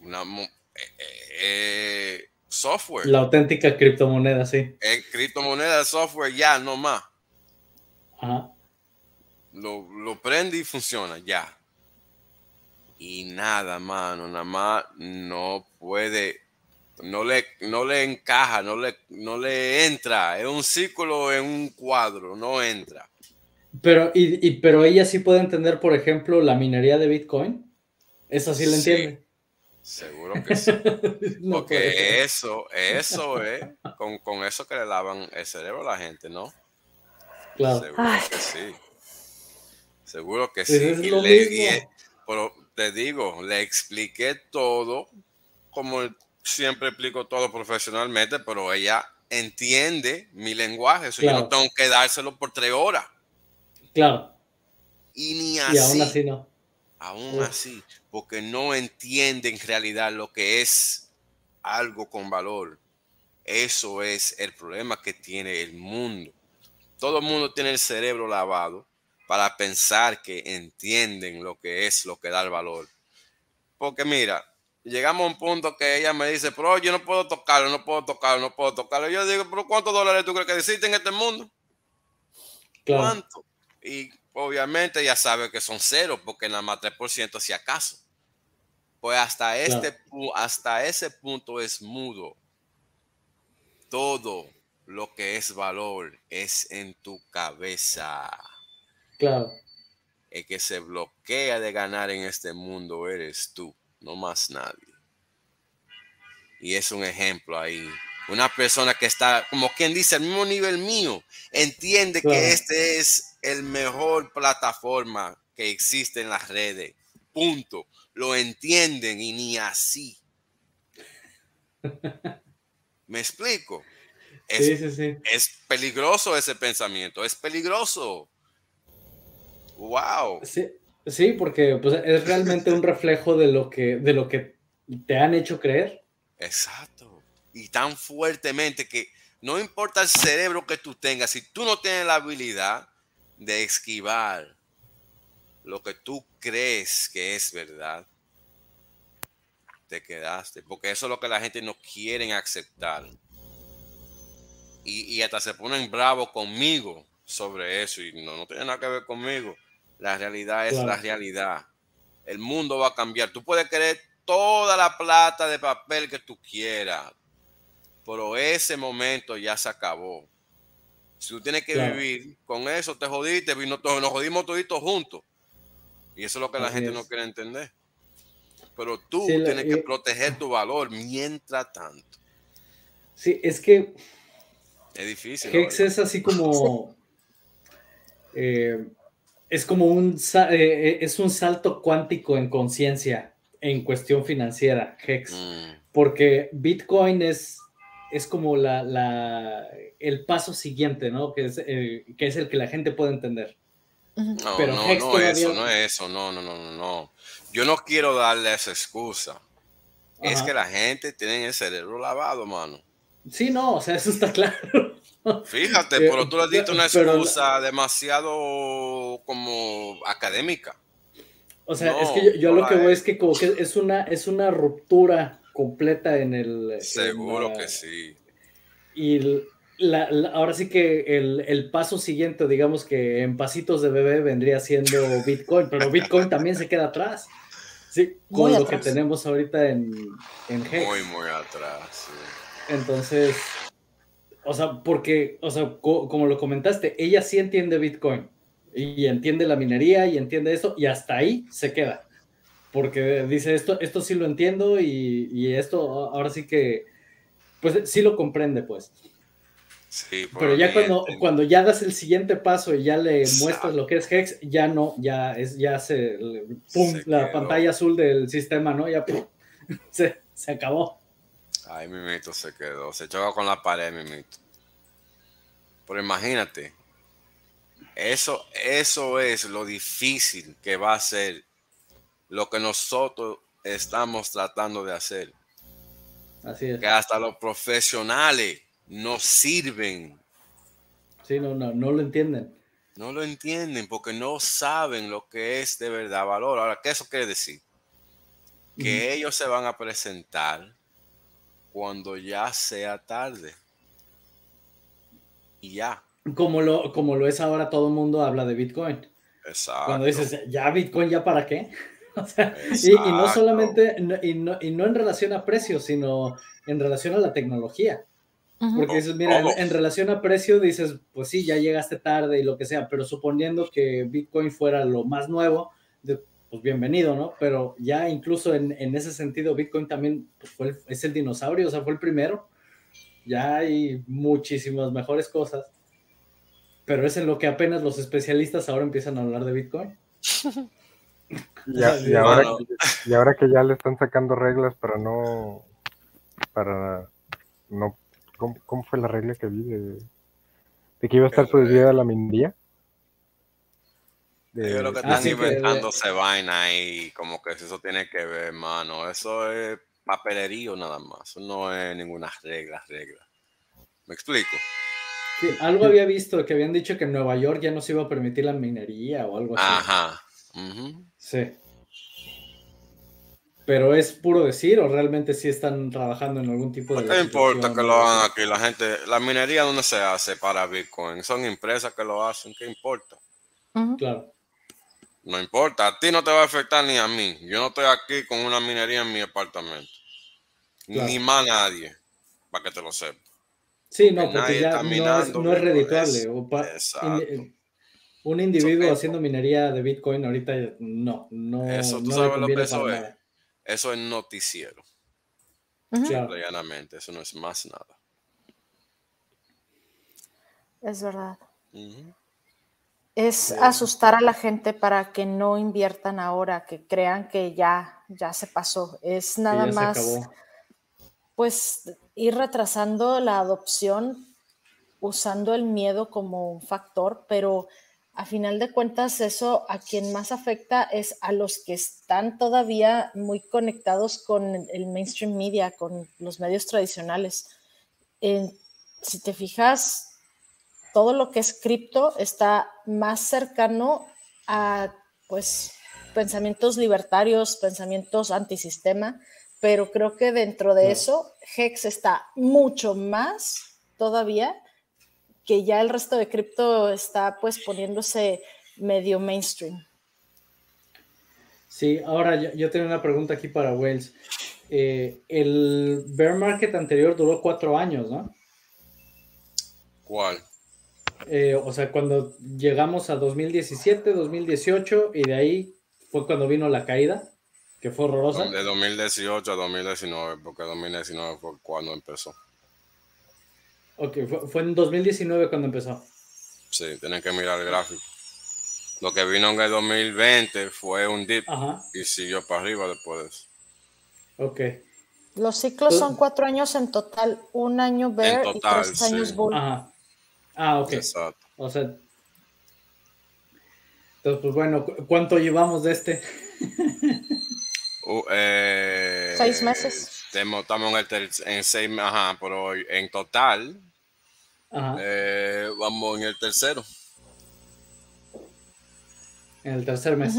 una eh, eh, software. La auténtica criptomoneda, sí. Criptomoneda, software, ya, no más. Lo, lo prende y funciona, ya. Y nada, mano, nada más no puede no le, no le encaja, no le, no le entra. Es un círculo en un cuadro, no entra. Pero, y, pero ella sí puede entender, por ejemplo, la minería de Bitcoin. Esa sí la entiende. Seguro que sí. [laughs] Porque eso, eso es con, eso que le lavan el cerebro a la gente, ¿no? Claro. Seguro que sí. Seguro que sí. pero te digo, le expliqué todo como siempre explico todo profesionalmente, pero ella entiende mi lenguaje, eso yo no tengo que dárselo por tres horas. Claro. Y ni así. Y aún así no. Aún así, porque no entiende en realidad lo que es algo con valor. Eso es el problema que tiene el mundo. Todo el mundo tiene el cerebro lavado para pensar que entienden lo que es lo que da el valor. Porque mira, llegamos a un punto que ella me dice, pero yo no puedo tocarlo, no puedo tocarlo, no puedo tocarlo. Yo digo, pero ¿cuántos dólares tú crees que existen en este mundo? ¿Cuánto? Y obviamente ya sabe que son cero, porque nada más 3% si acaso. Pues hasta, este, hasta ese punto es mudo. Todo lo que es valor es en tu cabeza. Claro. El que se bloquea de ganar en este mundo eres tú, no más nadie. Y es un ejemplo ahí. Una persona que está, como quien dice, al mismo nivel mío, entiende Claro. que este es el mejor plataforma que existe en las redes. Punto. Lo entienden y ni así. ¿Me explico? Es, Sí, sí, sí. es peligroso ese pensamiento, es peligroso. Wow. Sí, sí, porque pues, es realmente un reflejo de lo que, de lo que te han hecho creer. Exacto. Y tan fuertemente que no importa el cerebro que tú tengas, si tú no tienes la habilidad de esquivar lo que tú crees que es verdad, te quedaste. Porque eso es lo que la gente no quiere aceptar. Y, y hasta se ponen bravos conmigo sobre eso. Y no, no tiene nada que ver conmigo. La realidad es Claro. la realidad. El mundo va a cambiar. Tú puedes querer toda la plata de papel que tú quieras. Pero ese momento ya se acabó. Si tú tienes que Claro. vivir con eso, te jodiste, nos jodimos toditos juntos. Y eso es lo que la Así gente es. no quiere entender. Pero tú Sí, la- tienes que proteger tu valor mientras tanto. Sí, es que Es difícil. Hex ¿no? es así como. [laughs] eh, es como un, sa- eh, es un salto cuántico en conciencia en cuestión financiera, Hex. Mm, Porque Bitcoin es, es como la, la- el paso siguiente, ¿no? Que es, eh, que es el que la gente puede entender. No, Pero no, Hex no todavía- eso, no es eso, no, no, no, no, no. Yo no quiero darle esa excusa. Es Ajá. que la gente tiene el cerebro lavado, mano. Sí, no, o sea, eso está [laughs] claro. Fíjate, Eh, pero tú le diste una pero- excusa demasiado como académica. O sea, No, es que yo, yo no lo que voy es. que como que es una, es una ruptura completa en el... en Seguro la- que sí. Y la- la- ahora sí que el, el paso siguiente, digamos que en pasitos de bebé vendría siendo Bitcoin, pero Bitcoin también se queda atrás. Sí, con Muy lo atrás. que tenemos ahorita en, en Hex. Muy, muy atrás. sí. Entonces, o sea, porque, o sea, co- como lo comentaste, ella sí entiende Bitcoin y entiende la minería y entiende eso y hasta ahí se queda. Porque dice esto, esto sí lo entiendo y, y esto ahora sí que, pues sí lo comprende, pues. Sí, Pero ya cuando, cuando ya das el siguiente paso y ya le muestras lo que es Hex, ya no, ya es, ya se, pum, Se la quedó. pantalla azul del sistema, ¿no? Ya pum, [laughs] se, se acabó. Ay, mimito se quedó. Se choca con la pared, mimito. Pero imagínate. Eso, eso es lo difícil que va a ser lo que nosotros estamos tratando de hacer. Así es. Que hasta los profesionales no sirven. Sí, no, no, no lo entienden. No lo entienden porque no saben lo que es de verdad valor. Ahora, ¿qué eso quiere decir? Que ellos se van a presentar cuando ya sea tarde. Y ya. Como lo, como lo es ahora, todo el mundo habla de Bitcoin. Exacto. Cuando dices, ya Bitcoin, ¿ya para qué? [laughs] O sea, y, y no solamente, y, no, y no en relación a precio, sino en relación a la tecnología. Porque dices, mira, en, en relación a precio, dices, pues sí, ya llegaste tarde y lo que sea, pero suponiendo que Bitcoin fuera lo más nuevo, de- pues bienvenido, ¿no? Pero ya incluso en, en ese sentido, Bitcoin también pues, fue el- es el dinosaurio, o sea, fue el primero. Ya hay muchísimas mejores cosas, pero es en lo que apenas los especialistas ahora empiezan a hablar de Bitcoin. [laughs] Y, a- y ahora, Bueno. y ahora que ya le están sacando reglas para no. Para no. ¿Cómo, cómo fue la regla que vi? De, de que iba a estar Eh, prohibida la minería. De- Yo creo que están inventándose vaina ahí, como que si eso tiene que ver, hermano. Eso es papelerío nada más. Eso no es ninguna regla, regla. ¿Me explico? Sí, algo había visto que habían dicho que en Nueva York ya no se iba a permitir la minería o algo así. Ajá. Sí. Pero es puro decir o realmente sí están trabajando en algún tipo de... ¿Qué importa que lo hagan aquí? La gente, la minería, ¿dónde se hace para Bitcoin? Son empresas que lo hacen. ¿Qué importa? Claro. No importa. A ti no te va a afectar ni a mí. Yo no estoy aquí con una minería en mi apartamento. Claro. Ni más nadie. Para que te lo sepa. Sí, no, porque ya no es, no es redituable. un individuo haciendo minería de Bitcoin ahorita no, no. Eso, tú sabes lo que eso es. Eso es noticiero. Simple llanamente, eso no es más nada. Es verdad. Es asustar a la gente para que no inviertan ahora, que crean que ya, ya se pasó. Es nada más, pues, ir retrasando la adopción usando el miedo como un factor, pero a final de cuentas eso a quien más afecta es a los que están todavía muy conectados con el mainstream media, con los medios tradicionales. si te fijas, todo lo que es cripto está más cercano a pues pensamientos libertarios, pensamientos antisistema, pero creo que dentro de eso Hex está mucho más todavía que ya el resto de cripto está pues poniéndose medio mainstream. Sí, ahora yo, tengo una pregunta aquí para Wells. Eh, el bear market anterior duró cuatro años, ¿no? ¿Cuál? Eh, o sea, cuando llegamos a 2017, 2018 y de ahí fue cuando vino la caída, que fue horrorosa. De 2018 a 2019, porque 2019 fue cuando empezó. Ok, fue, en 2019 cuando empezó. Sí, tienen que mirar el gráfico. Lo que vino en el 2020 fue un dip y siguió para arriba después de eso. Ok. Los ciclos son cuatro años en total, un año bear y tres años bull. Ajá. Ah, ok. Exacto. O sea, entonces, pues bueno, ¿cuánto llevamos de este? [laughs] Uh, eh, seis meses. Estamos en, en seis, ajá, pero en total eh, vamos en el tercero. En el tercer mes.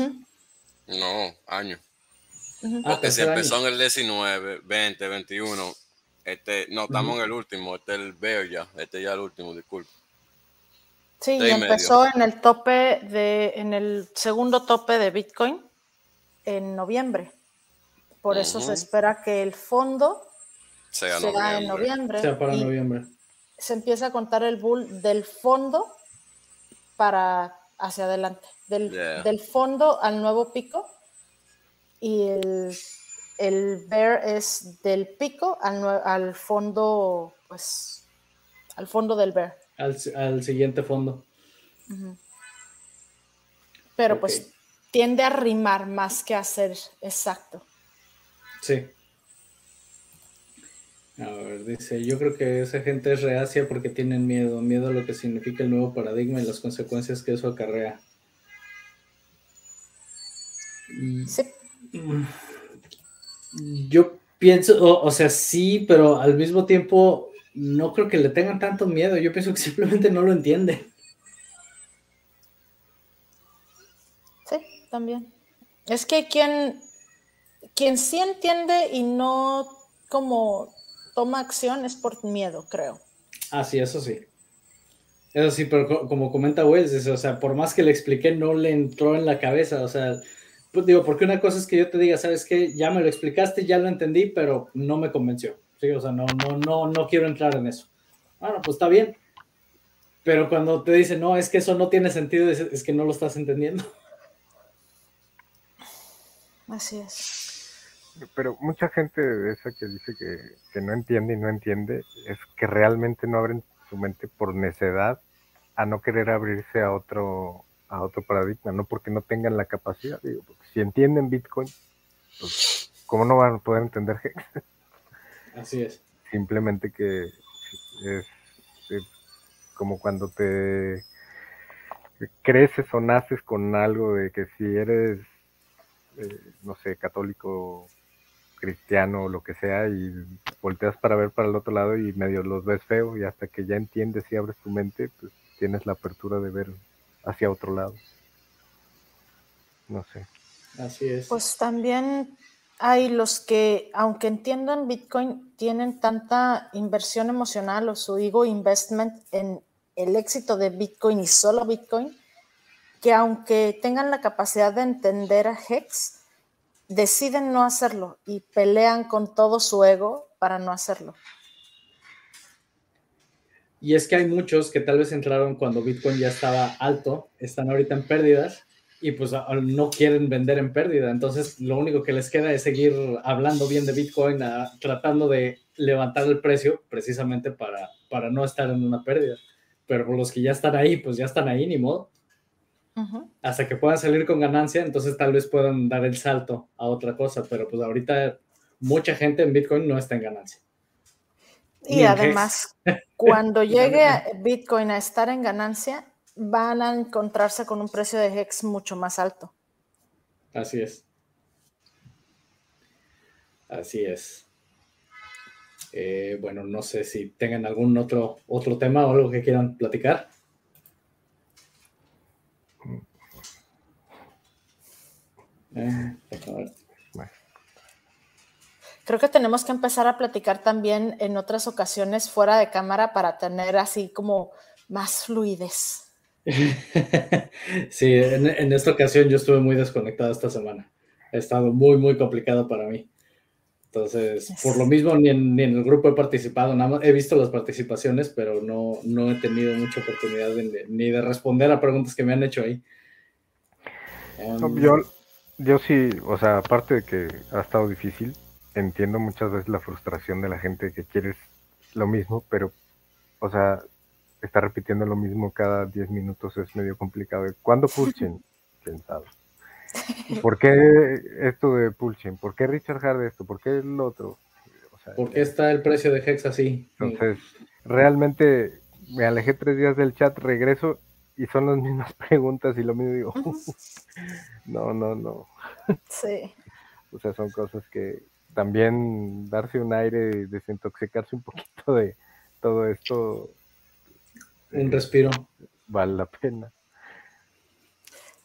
No, año. Ah, Porque si empezó en el 19, 20, 21, este, no, estamos en el último, este es el veo ya, este ya el último, disculpe. Sí, y empezó en el tope de, en el segundo tope de Bitcoin en noviembre. Por eso se espera que el fondo sea, en noviembre. Sea para noviembre. Se empieza a contar el bull del fondo para hacia adelante. Del, fondo al nuevo pico. Y el, el bear es del pico al, al fondo, pues, al fondo del bear al, siguiente fondo. Pero pues tiende a rimar más que a ser exacto. Sí. A ver, dice, yo creo que esa gente es reacia porque tienen miedo, miedo a lo que significa el nuevo paradigma y las consecuencias que eso acarrea. Sí. Yo pienso, o sea, sí, pero al mismo tiempo no creo que le tengan tanto miedo. Yo pienso que [laughs] simplemente no lo entienden. Sí, también. Es que quien, quien sí entiende y no como toma acción es por miedo, creo. Ah, sí, eso sí. Eso sí, pero como comenta Wells, o sea, por más que le expliqué, no le entró en la cabeza. O sea, pues digo, porque una cosa es que yo te diga, sabes que ya me lo explicaste, ya lo entendí, pero no me convenció. Sí, o sea, no, no, no, no quiero entrar en eso. Bueno, pues está bien. Pero cuando te dicen, no, es que eso no tiene sentido, es, que no lo estás entendiendo. Así es. Pero mucha gente de esa que dice que, que no entiende y no entiende, es que realmente no abren su mente por necedad a no querer abrirse a otro, a otro paradigma, no porque no tengan la capacidad. Digo, porque si entienden Bitcoin, pues, ¿cómo no van a poder entender Hex? [laughs] Así es. Simplemente que es, como cuando te creces o naces con algo de que si eres, eh, no sé, católico, cristiano o lo que sea, y volteas para ver para el otro lado y medio los ves feo, y hasta que ya entiendes y abres tu mente, pues tienes la apertura de ver hacia otro lado. No sé. Así es. Pues también hay los que, aunque entiendan Bitcoin, tienen tanta inversión emocional o su ego investment en el éxito de Bitcoin y solo Bitcoin, que aunque tengan la capacidad de entender a Hex, deciden no hacerlo y pelean con todo su ego para no hacerlo. Y es que hay muchos que tal vez entraron cuando Bitcoin ya estaba alto, están ahorita en pérdidas y pues no quieren vender en pérdida. Entonces lo único que les queda es seguir hablando bien de Bitcoin, tratando de levantar el precio precisamente para, para no estar en una pérdida. Pero los que ya están ahí, pues ya están ahí, ni modo. Hasta que puedan salir con ganancia, entonces tal vez puedan dar el salto a otra cosa. Pero pues ahorita mucha gente en Bitcoin no está en ganancia. Y además, [laughs] cuando llegue Bitcoin a estar en ganancia, van a encontrarse con un precio de Hex mucho más alto. Así es. Así es. Eh, bueno, no sé si tengan algún otro, otro tema o algo que quieran platicar. Eh, Creo que tenemos que empezar a platicar también en otras ocasiones fuera de cámara para tener así como más fluidez. [laughs] sí, en, esta ocasión yo estuve muy desconectado esta semana. Ha estado muy, muy complicado para mí. Entonces, por lo mismo, ni en, el grupo he participado, nada más he visto las participaciones, pero no, no he tenido mucha oportunidad ni de responder a preguntas que me han hecho ahí. Em, yo, yo sí, o sea, aparte de que ha estado difícil, entiendo muchas veces la frustración de la gente que quiere lo mismo, pero, o sea, estar repitiendo lo mismo cada 10 minutos es medio complicado. ¿Cuándo [laughs] Pulchen? ¿Quién sabe? ¿Por qué [laughs] esto de Pulchen? ¿Por qué Richard Hard esto? ¿Por qué el otro? ¿Por qué está el precio de Hex así? Entonces, realmente me alejé tres días del chat, regreso y son las mismas [laughs] preguntas y lo mismo digo, no, no, no. Sí. O sea, son cosas que también darse un aire, desintoxicarse un poquito de todo esto un respiro. Vale la pena.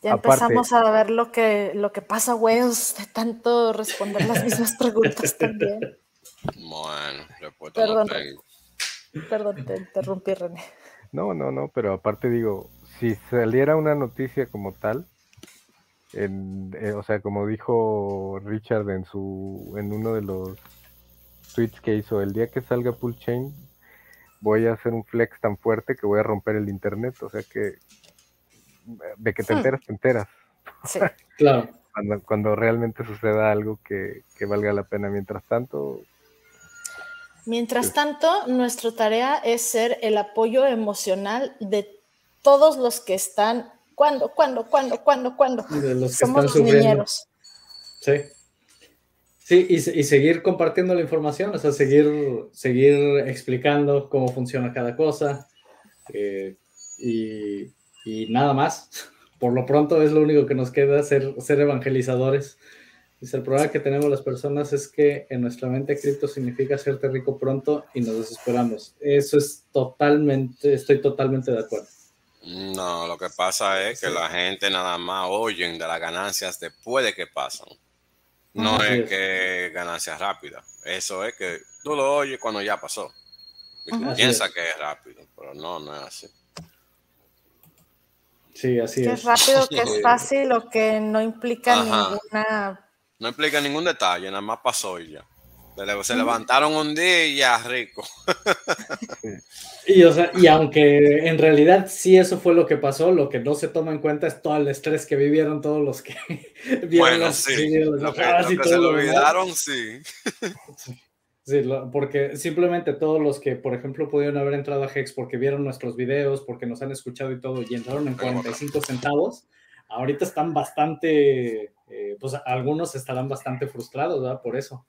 Ya empezamos a ver lo que, lo que pasa, güeyos, de tanto responder las mismas preguntas también. Bueno, Perdón, Perdón, te interrumpí, René. No, no, no, pero aparte digo, si saliera una noticia como tal, en, eh, o sea, como dijo Richard en su en uno de los tweets que hizo, el día que salga Pull Chain, voy a hacer un flex tan fuerte que voy a romper el internet. O sea que de que te hmm. enteras, te enteras. Sí. [laughs] claro. Cuando, realmente suceda algo que, valga la pena. Mientras tanto. Mientras tanto, nuestra tarea es ser el apoyo emocional de todos los que están. ¿Cuándo? ¿Cuándo? ¿Cuándo? ¿Cuándo? ¿Cuándo? De los que Somos están niñeros. Sí. Sí, y, seguir compartiendo la información, o sea, seguir, seguir explicando cómo funciona cada cosa eh, y, nada más. Por lo pronto es lo único que nos queda, ser, ser evangelizadores. Dice, el problema que tenemos las personas es que en nuestra mente cripto significa hacerte rico pronto y nos desesperamos. Eso es totalmente, estoy totalmente de acuerdo. No, lo que pasa es que la gente nada más oyen de las ganancias después de que pasan. No es, que ganancia rápida. Eso es que tú lo oyes cuando ya pasó. Y piensa que es rápido, pero no, no es así. Sí, así que es. es rápido, que es [laughs] fácil o que no implica ninguna. No implica ningún detalle, nada más pasó y ya. Se levantaron un día y ya rico. y, o sea, y aunque en realidad sí eso fue lo que pasó, lo que no se toma en cuenta es todo el estrés que vivieron todos los que [laughs] vieron bueno, sí. lo que, se lo olvidaron, sí. Sí, porque simplemente todos los que, por ejemplo, pudieron haber entrado a Hex porque vieron nuestros videos, porque nos han escuchado y todo, y entraron en 45 centavos, ahorita están bastante, eh, pues algunos estarán bastante frustrados, ¿verdad? Por eso.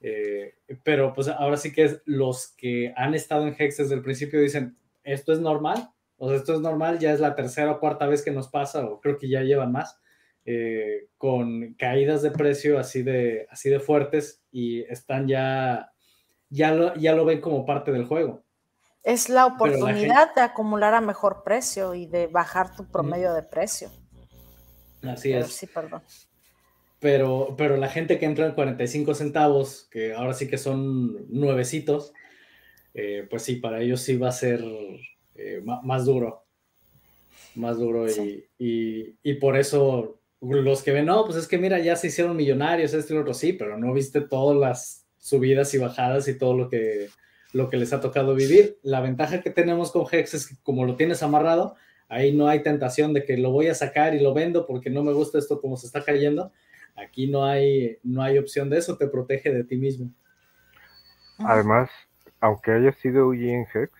Eh, pero pues ahora sí que es los que han estado en Hex desde el principio dicen, esto es normal, o sea, esto es normal, ya es la tercera o cuarta vez que nos pasa, o creo que ya llevan más, eh, con caídas de precio así de, así de fuertes y están ya, ya lo, ya lo ven como parte del juego. Es la oportunidad de acumular a mejor precio y de bajar tu promedio de precio. Así es. Sí, perdón pero, pero la gente que entra en 45 centavos, que ahora sí que son nuevecitos, eh, pues sí, para ellos sí va a ser eh, más duro, más duro y, y, por eso los que ven, no, pues es que mira, ya se hicieron millonarios, este y otro, sí, pero no viste todas las subidas y bajadas y todo lo que lo que les ha tocado vivir. La ventaja que tenemos con Hex es que como lo tienes amarrado, ahí no hay tentación de que lo voy a sacar y lo vendo porque no me gusta esto como se está cayendo. Aquí no hay, no hay opción de eso, te protege de ti mismo. Además, aunque haya sido UG en Hex,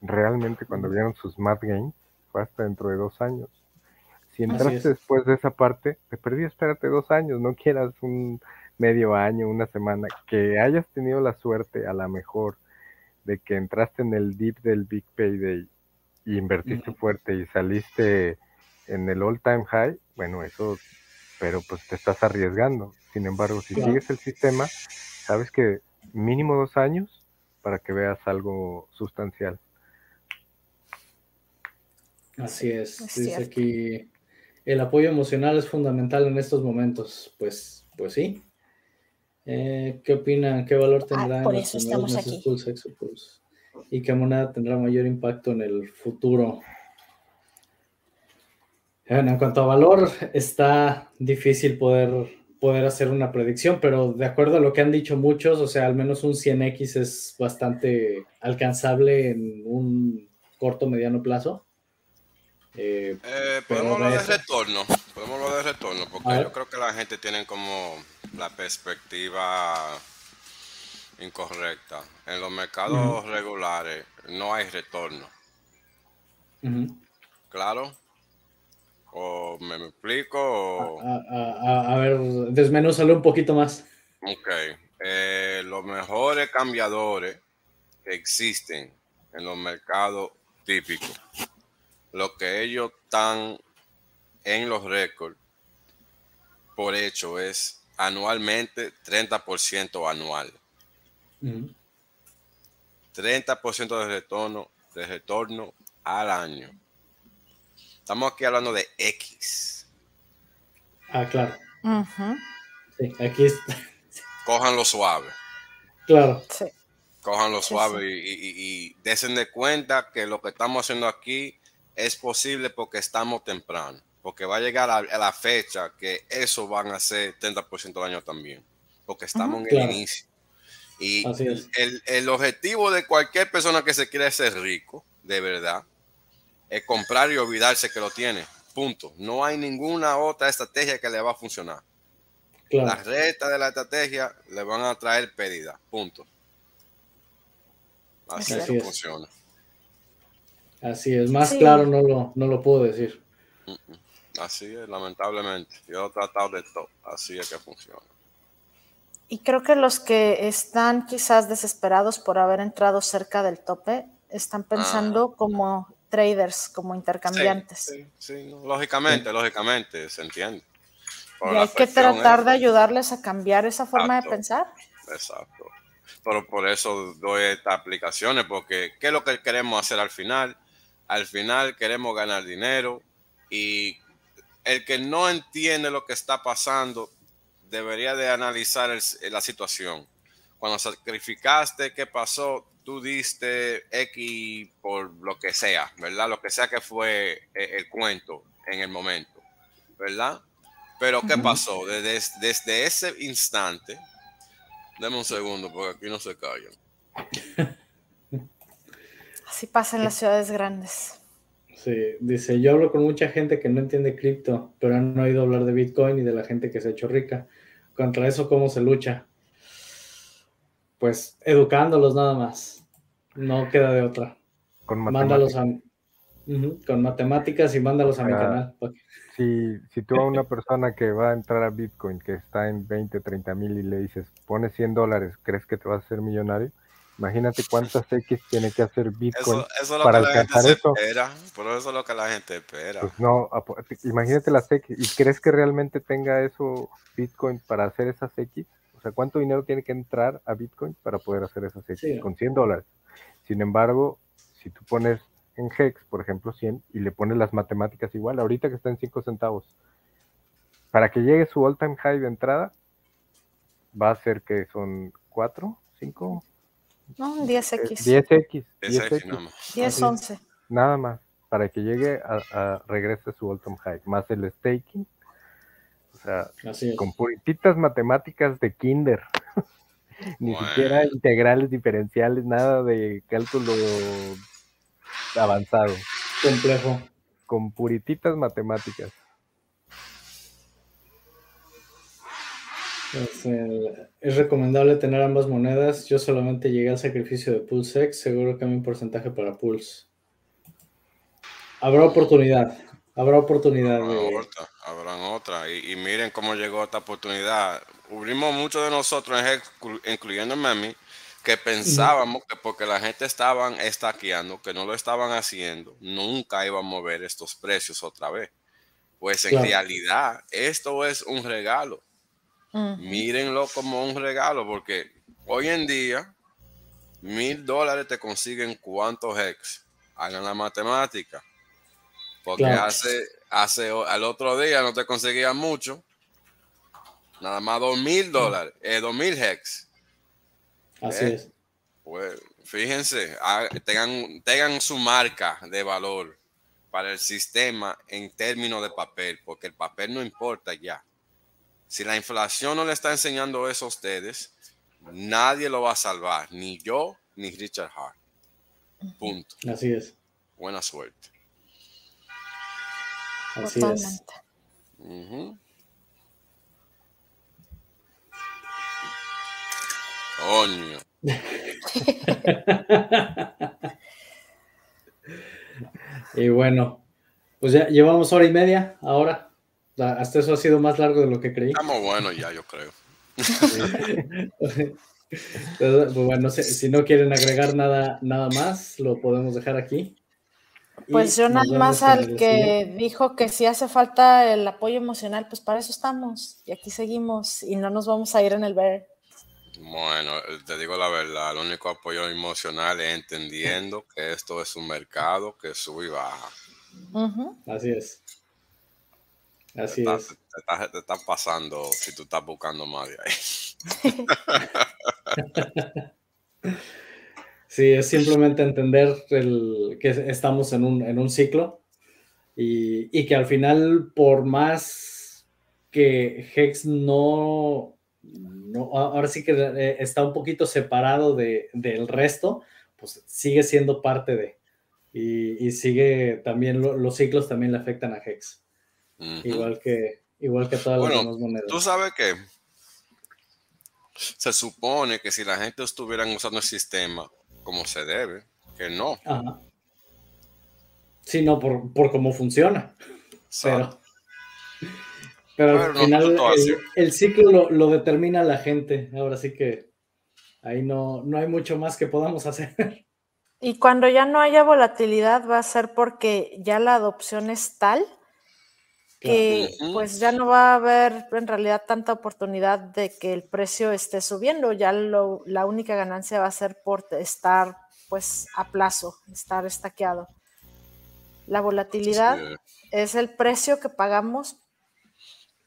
realmente cuando vieron sus Mad Games, fue hasta dentro de dos años. Si entraste después de esa parte, te perdí, espérate dos años, no quieras un medio año, una semana, que hayas tenido la suerte a la mejor de que entraste en el deep del Big Payday y invertiste fuerte y saliste en el all time high, bueno, eso, pero pues te estás arriesgando. Sin embargo, si sigues el sistema, sabes que mínimo dos años para que veas algo sustancial. Así es. Dice aquí, el apoyo emocional es fundamental en estos momentos. Pues, pues sí. Eh, ¿Qué opinan? ¿Qué valor ah, tendrá por eso estamos aquí. ¿Y qué moneda tendrá mayor impacto en el futuro? En cuanto a valor, está difícil poder, poder hacer una predicción, pero de acuerdo a lo que han dicho muchos, o sea, al menos un 100x es bastante alcanzable en un corto, mediano plazo. Eh, eh, podemos hablar de, retorno, podemos hablar de retorno, porque yo creo que la gente tiene como la perspectiva incorrecta. En los mercados regulares no hay retorno. ¿Claro? ¿O me, explico? A, ver, desmenúzalo un poquito más. Ok. Eh, los mejores cambiadores que existen en los mercados típicos, lo que ellos están en los récords, por hecho, es anualmente 30% anual. 30% de retorno, de retorno al año. Estamos aquí hablando de X. Ah, claro. Sí, aquí está. Cójanlo suave. Claro. Sí. Cójanlo suave Y, y, y, desen de cuenta que lo que estamos haciendo aquí es posible porque estamos temprano. Porque va a llegar a, la fecha que eso van a ser 30% del año también. Porque estamos en el inicio. Y el, objetivo de cualquier persona que se quiera ser rico, de verdad, es comprar y olvidarse que lo tiene. Punto. No hay ninguna otra estrategia que le va a funcionar. Las rectas de la estrategia le van a traer pérdida. Punto. Así, es que funciona. Así es. Más claro no lo, no lo puedo decir. Así es, lamentablemente. Yo he tratado de todo. Así es que funciona. Y creo que los que están quizás desesperados por haber entrado cerca del tope están pensando como traders, como intercambiantes. Sí, sí, lógicamente, lógicamente, se entiende. y hay que tratar de ayudarles a cambiar esa forma de pensar. Exacto. Pero por eso doy estas aplicaciones, porque ¿qué es lo que queremos hacer al final? Al final queremos ganar dinero y el que no entiende lo que está pasando debería de analizar la situación. Cuando sacrificaste, ¿qué pasó? Tú diste X por lo que sea, ¿verdad? Lo que sea que fue eh, el, cuento en el momento, ¿verdad? Pero ¿qué pasó? Desde, desde ese instante, deme un segundo porque aquí no se callan. Así pasa en las ciudades grandes. Sí, dice, yo hablo con mucha gente que no entiende cripto, pero han oído hablar de Bitcoin y de la gente que se ha hecho rica. Contra eso, ¿cómo se lucha? Pues educándolos nada más. No queda de otra. Con Mándalos a, con matemáticas y mándalos a mi canal. Si, si tú a una persona que va a entrar a Bitcoin, que está en 20, 30 mil y le dices, pone 100 dólares, ¿crees que te vas a hacer millonario? Imagínate cuántas X tiene que hacer Bitcoin para alcanzar eso. Espera, por eso es lo que la gente espera. Pues no, imagínate las X. ¿Y crees que realmente tenga eso Bitcoin para hacer esas X? O sea, ¿cuánto dinero tiene que entrar a Bitcoin para poder hacer esas X? Con 100 dólares. Sin embargo, si tú pones en Hex, por ejemplo, 100 y le pones las matemáticas igual, ahorita que está en 5 centavos, para que llegue su all time high de entrada, va a ser que son 4, 5, no, 10X. 10X. 10X. 10, 11. Nada más, para que llegue a, regrese su all-time high, más el staking. O sea, con purititas matemáticas de kinder. Ni siquiera integrales diferenciales, nada de cálculo avanzado. Complejo. Con purititas matemáticas. Es, recomendable tener ambas monedas. Yo solamente llegué al sacrificio de PulseX. Seguro que hay un porcentaje para Pulse. Habrá oportunidad. Habrá oportunidad. Habrán otra. Y, miren cómo llegó esta oportunidad. Hubimos muchos de nosotros, incluyéndome a mí, que pensábamos que porque la gente estaban estaqueando, que no lo estaban haciendo, nunca íbamos a ver estos precios otra vez. Pues en realidad, esto es un regalo. Mírenlo como un regalo, porque hoy en día, mil dólares te consiguen cuántos hex. Hagan la matemática. Porque hace, hace, al otro día no te conseguía mucho. Nada más dos mil dólares, eh, dos mil hex. Así eh, es. Pues fíjense, tengan, tengan su marca de valor para el sistema en términos de papel, porque el papel no importa ya. Si la inflación no le está enseñando eso a ustedes, nadie lo va a salvar, ni yo ni Richard Hart. Punto. Así es. Buena suerte. Así es. Coño. [laughs] y bueno, pues ya llevamos hora y media ahora. Hasta eso ha sido más largo de lo que creí. Estamos buenos ya, yo creo. [laughs] pues bueno, si no quieren agregar nada, nada más, lo podemos dejar aquí. Pues yo nada más al que dijo que si hace falta el apoyo emocional, pues para eso estamos y aquí seguimos y no nos vamos a ir en el ver. Bueno, te digo la verdad, el único apoyo emocional es entendiendo que esto es un mercado que sube y baja. Así es. Así es. Te, estás pasando si tú estás buscando más de ahí. [laughs] sí, es simplemente entender el, que estamos en un, en un ciclo y, y, que al final, por más que Hex no, no ahora sí que eh, está un poquito separado de, del resto, pues sigue siendo parte de. Y, y sigue también, los ciclos también le afectan a Hex. Igual que igual que todas las demás monedas. Tú sabes que se supone que si la gente estuviera usando el sistema como se debe, que no. Ajá. Sí, no, por, por cómo funciona. Pero, pero al final el, ciclo lo, determina la gente. Ahora sí que ahí no, no hay mucho más que podamos hacer. Y cuando ya no haya volatilidad va a ser porque ya la adopción es tal que pues ya no va a haber en realidad tanta oportunidad de que el precio esté subiendo, ya lo, la única ganancia va a ser por estar pues a plazo, estar estaqueado. La volatilidad es el precio que pagamos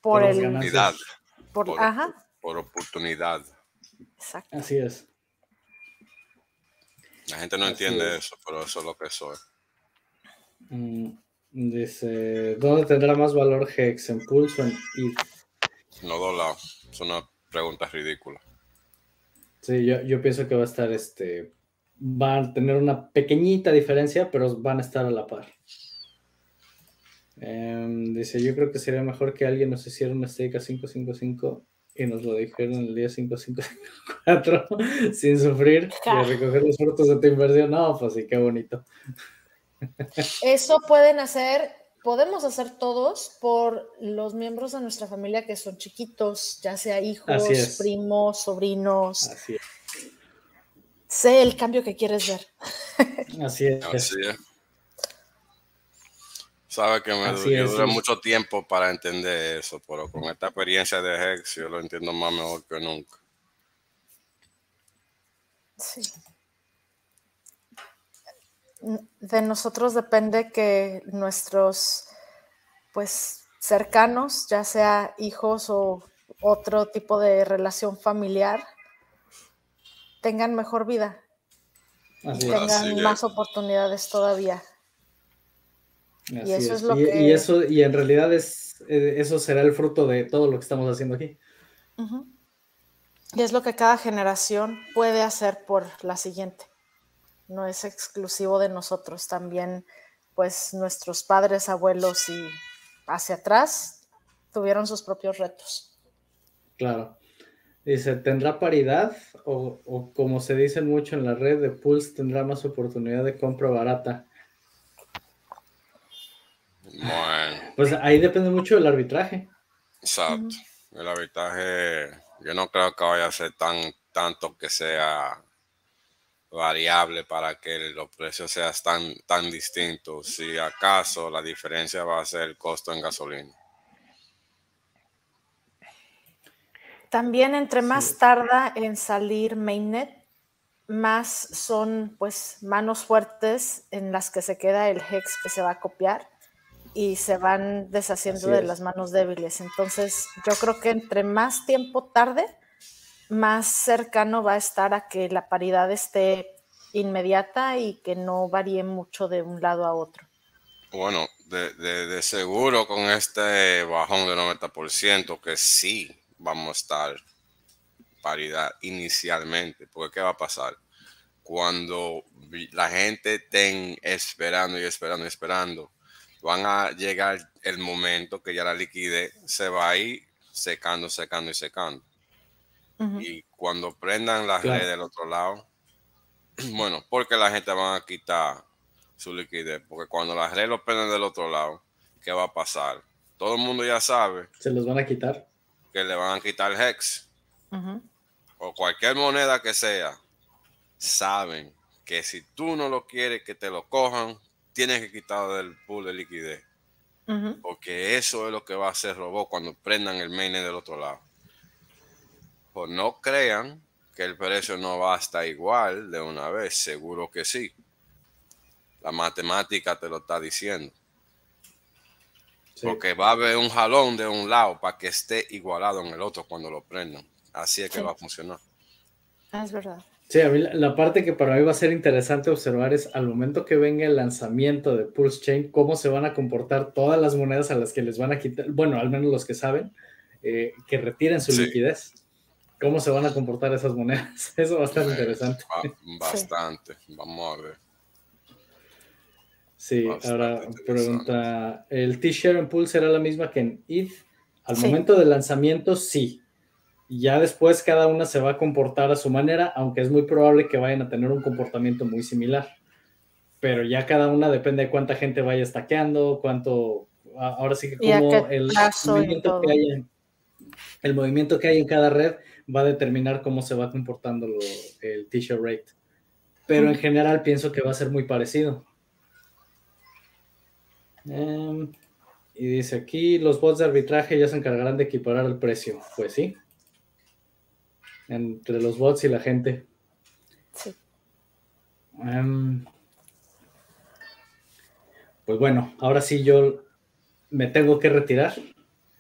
por, el oportunidad. Por, ajá. por oportunidad. Exacto. Así es. La gente no entiende eso, pero eso es lo que soy. Mm. Dice, ¿dónde tendrá más valor Hex? ¿En Pulse o en ETH? No dos lados. Es una pregunta ridícula. Sí, yo, pienso que va a estar este. Van a tener una pequeñita diferencia, pero van a estar a la par. Em, dice, yo creo que sería mejor que alguien nos hiciera una stake a 555 y nos lo dijeron el día 554 [laughs] sin sufrir y recoger los frutos de tu inversión. No, pues sí, qué bonito. Eso pueden hacer, podemos hacer todos por los miembros de nuestra familia que son chiquitos, ya sea hijos, primos, sobrinos. Sé el cambio que quieres ver. Así es. Sabe que me dura mucho tiempo para entender eso, pero con esta experiencia de Hex yo lo entiendo más mejor que nunca. Sí. De nosotros depende que nuestros pues cercanos, ya sea hijos o otro tipo de relación familiar, tengan mejor vida. Y tengan más oportunidades todavía. Y eso es, lo que... y, eso, y en realidad es, eh, eso será el fruto de todo lo que estamos haciendo aquí. Y es lo que cada generación puede hacer por la siguiente. No es exclusivo de nosotros, también pues nuestros padres, abuelos y hacia atrás tuvieron sus propios retos. Claro. Dice, ¿tendrá paridad? O, como se dice mucho en la red de Pulse, tendrá más oportunidad de compra barata. Bueno. Pues ahí depende mucho del arbitraje. Exacto. El arbitraje, yo no creo que vaya a ser tan tanto que sea variable para que los precios sean tan, tan distintos. Si acaso la diferencia va a ser el costo en gasolina. También entre más tarda en salir Mainnet, más son pues manos fuertes en las que se queda el hex que se va a copiar y se van deshaciendo de las manos débiles. Entonces, yo creo que entre más tiempo tarde, más cercano va a estar a que la paridad esté inmediata y que no varíe mucho de un lado a otro. Bueno, de, de seguro con este bajón de 90%, que sí vamos a estar paridad inicialmente, porque ¿qué va a pasar? Cuando la gente estén esperando y esperando y esperando, van a llegar el momento que ya la liquidez se va a ir secando, secando y secando. Y cuando prendan las redes del otro lado, [clears throat] bueno, porque la gente va a quitar su liquidez, porque cuando las redes lo prendan del otro lado, ¿qué va a pasar? Todo el mundo ya sabe. Se los van a quitar que le van a quitar el hex o cualquier moneda que sea, saben que si tú no lo quieres que te lo cojan, tienes que quitarlo del pool de liquidez. Porque eso es lo que va a hacer robot cuando prendan el mainnet del otro lado. Pues no crean que el precio no va a estar igual de una vez, seguro que sí. La matemática te lo está diciendo. Porque va a haber un jalón de un lado para que esté igualado en el otro cuando lo prendan. Así es que va a funcionar. Ah, es verdad. Sí, a mí la, parte que para mí va a ser interesante observar es al momento que venga el lanzamiento de Pulse Chain, cómo se van a comportar todas las monedas a las que les van a quitar, bueno, al menos los que saben, eh, que retiren su liquidez. ¿Cómo se van a comportar esas monedas? [laughs] Eso va a estar interesante. bastante, vamos a ver. Sí, ahora pregunta, ¿el T-Share en Pool será la misma que en ETH? Al momento del lanzamiento, sí. Ya después cada una se va a comportar a su manera, aunque es muy probable que vayan a tener un comportamiento muy similar. Pero ya cada una depende de cuánta gente vaya estaqueando, cuánto, ahora sí que como el movimiento que hay en, el movimiento que hay en cada red va a determinar cómo se va comportando el T-Share rate. Pero en general pienso que va a ser muy parecido. Em, y dice aquí, los bots de arbitraje ya se encargarán de equiparar el precio. Pues sí. Entre los bots y la gente. Sí. Em, pues bueno, ahora sí yo me tengo que retirar.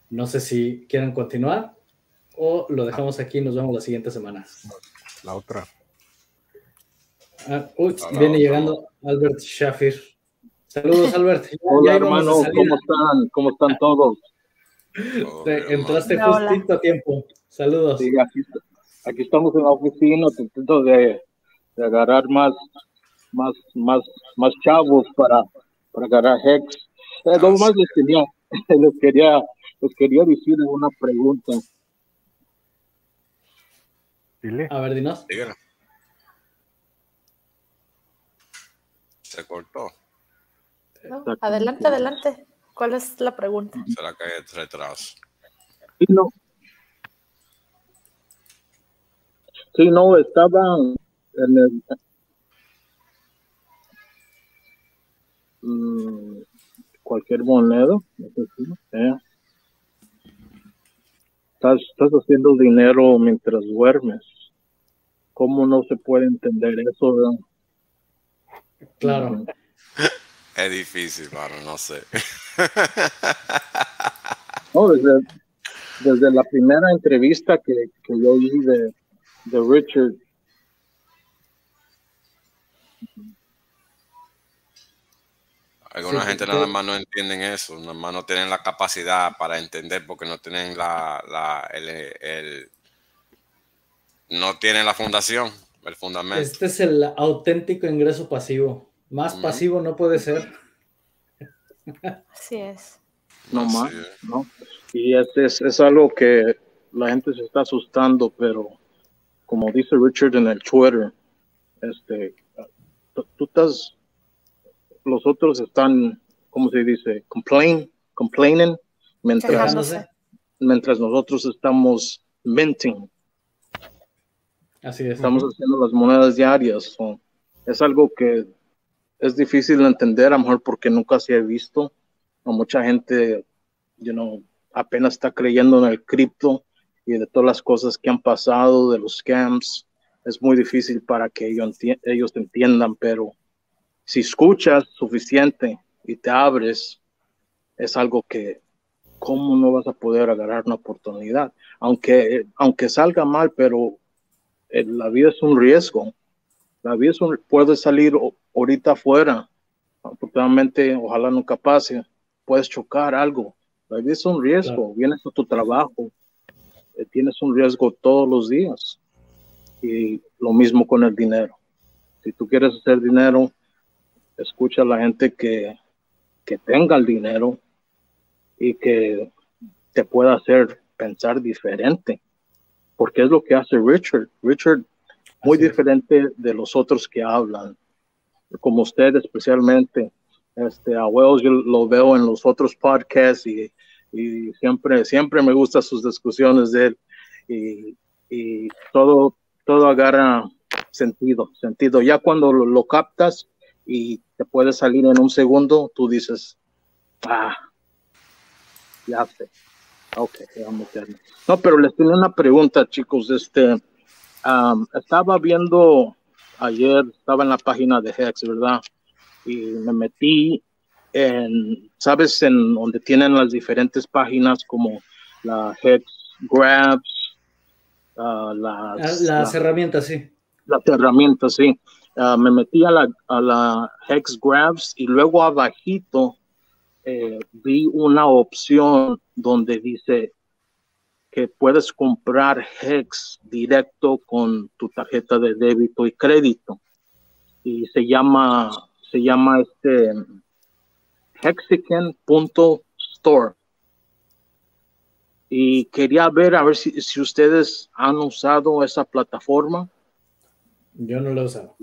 No sé si quieren continuar o lo dejamos aquí y nos vemos la siguiente semana. La otra. Ah, viene llegando Albert Shafir. Saludos, Albert. Hola, hermano, ¿cómo están? ¿Cómo están todos? entraste justito a tiempo. Saludos. Sí, aquí, estamos en la oficina tratando de, de, agarrar más, más, más, más chavos para, para agarrar Hex. Eh, lo más les quería, [laughs] les quería, les quería decir una pregunta. Dile. A ver, dinos. Dígalo. Se cortó adelante, adelante. ¿Cuál es la pregunta? ¿Será que hay retraso? Sí, no. Sí, no, estaba en el... Mm, cualquier moneda, eh. estás, estás haciendo dinero mientras duermes. ¿Cómo no se puede entender eso? Claro. [laughs] Es difícil, mano, no sé. No, desde, desde la primera entrevista que, que yo oí de, de Richard. Alguna gente nada más no entienden eso, nada más no tienen la capacidad para entender porque no tienen la, la el, el, no tiene la fundación, el fundamento. Este es el auténtico ingreso pasivo. Más pasivo no puede ser. Así es. No más, ¿no? Y este es, es algo que la gente se está asustando, pero como dice Richard en el Twitter, este, tú estás, los otros están, ¿cómo se dice? Complain, complaining, mientras, mientras nosotros estamos minting. Así es. Estamos haciendo las monedas diarias. es algo que es difícil de entender, a lo mejor porque nunca se ha visto. A mucha gente, you know, apenas está creyendo en el cripto y de todas las cosas que han pasado, de los scams. Es muy difícil para que ellos, ellos entiendan, pero si escuchas suficiente y te abres, es algo que, ¿cómo no vas a poder agarrar una oportunidad? Aunque, aunque salga mal, pero eh, la vida es un riesgo. La vida es un, puede salir ahorita afuera. Afortunadamente, ojalá nunca pase. Puedes chocar algo. La vida es un riesgo. Vienes a tu trabajo. Eh, tienes un riesgo todos los días. Y lo mismo con el dinero. Si tú quieres hacer dinero, escucha a la gente que, que tenga el dinero y que te pueda hacer pensar diferente, porque es lo que hace Richard. Richard, muy diferente de los otros que hablan, como usted especialmente. Este, a Wells yo lo veo en los otros podcasts y, y siempre, siempre me gustan sus discusiones de él y, y todo, todo agarra sentido, sentido. Ya cuando lo, lo captas, y te puede salir en un segundo, tú dices, ah, ya sé. Ok, vamos a No, pero les tenía una pregunta, chicos. Este, estaba viendo ayer, estaba en la página de Hex, ¿verdad? Y me metí en, ¿sabes? En donde tienen las diferentes páginas como la Hex Grabs, uh, las, las herramientas, sí. Las herramientas, sí. Ah, me metí a la, a la Hex Grabs y luego abajito eh, vi una opción donde dice que puedes comprar Hex directo con tu tarjeta de débito y crédito. Y se llama, se llama este hexican.store. Y quería ver a ver si, si ustedes han usado esa plataforma. Yo no lo he usado.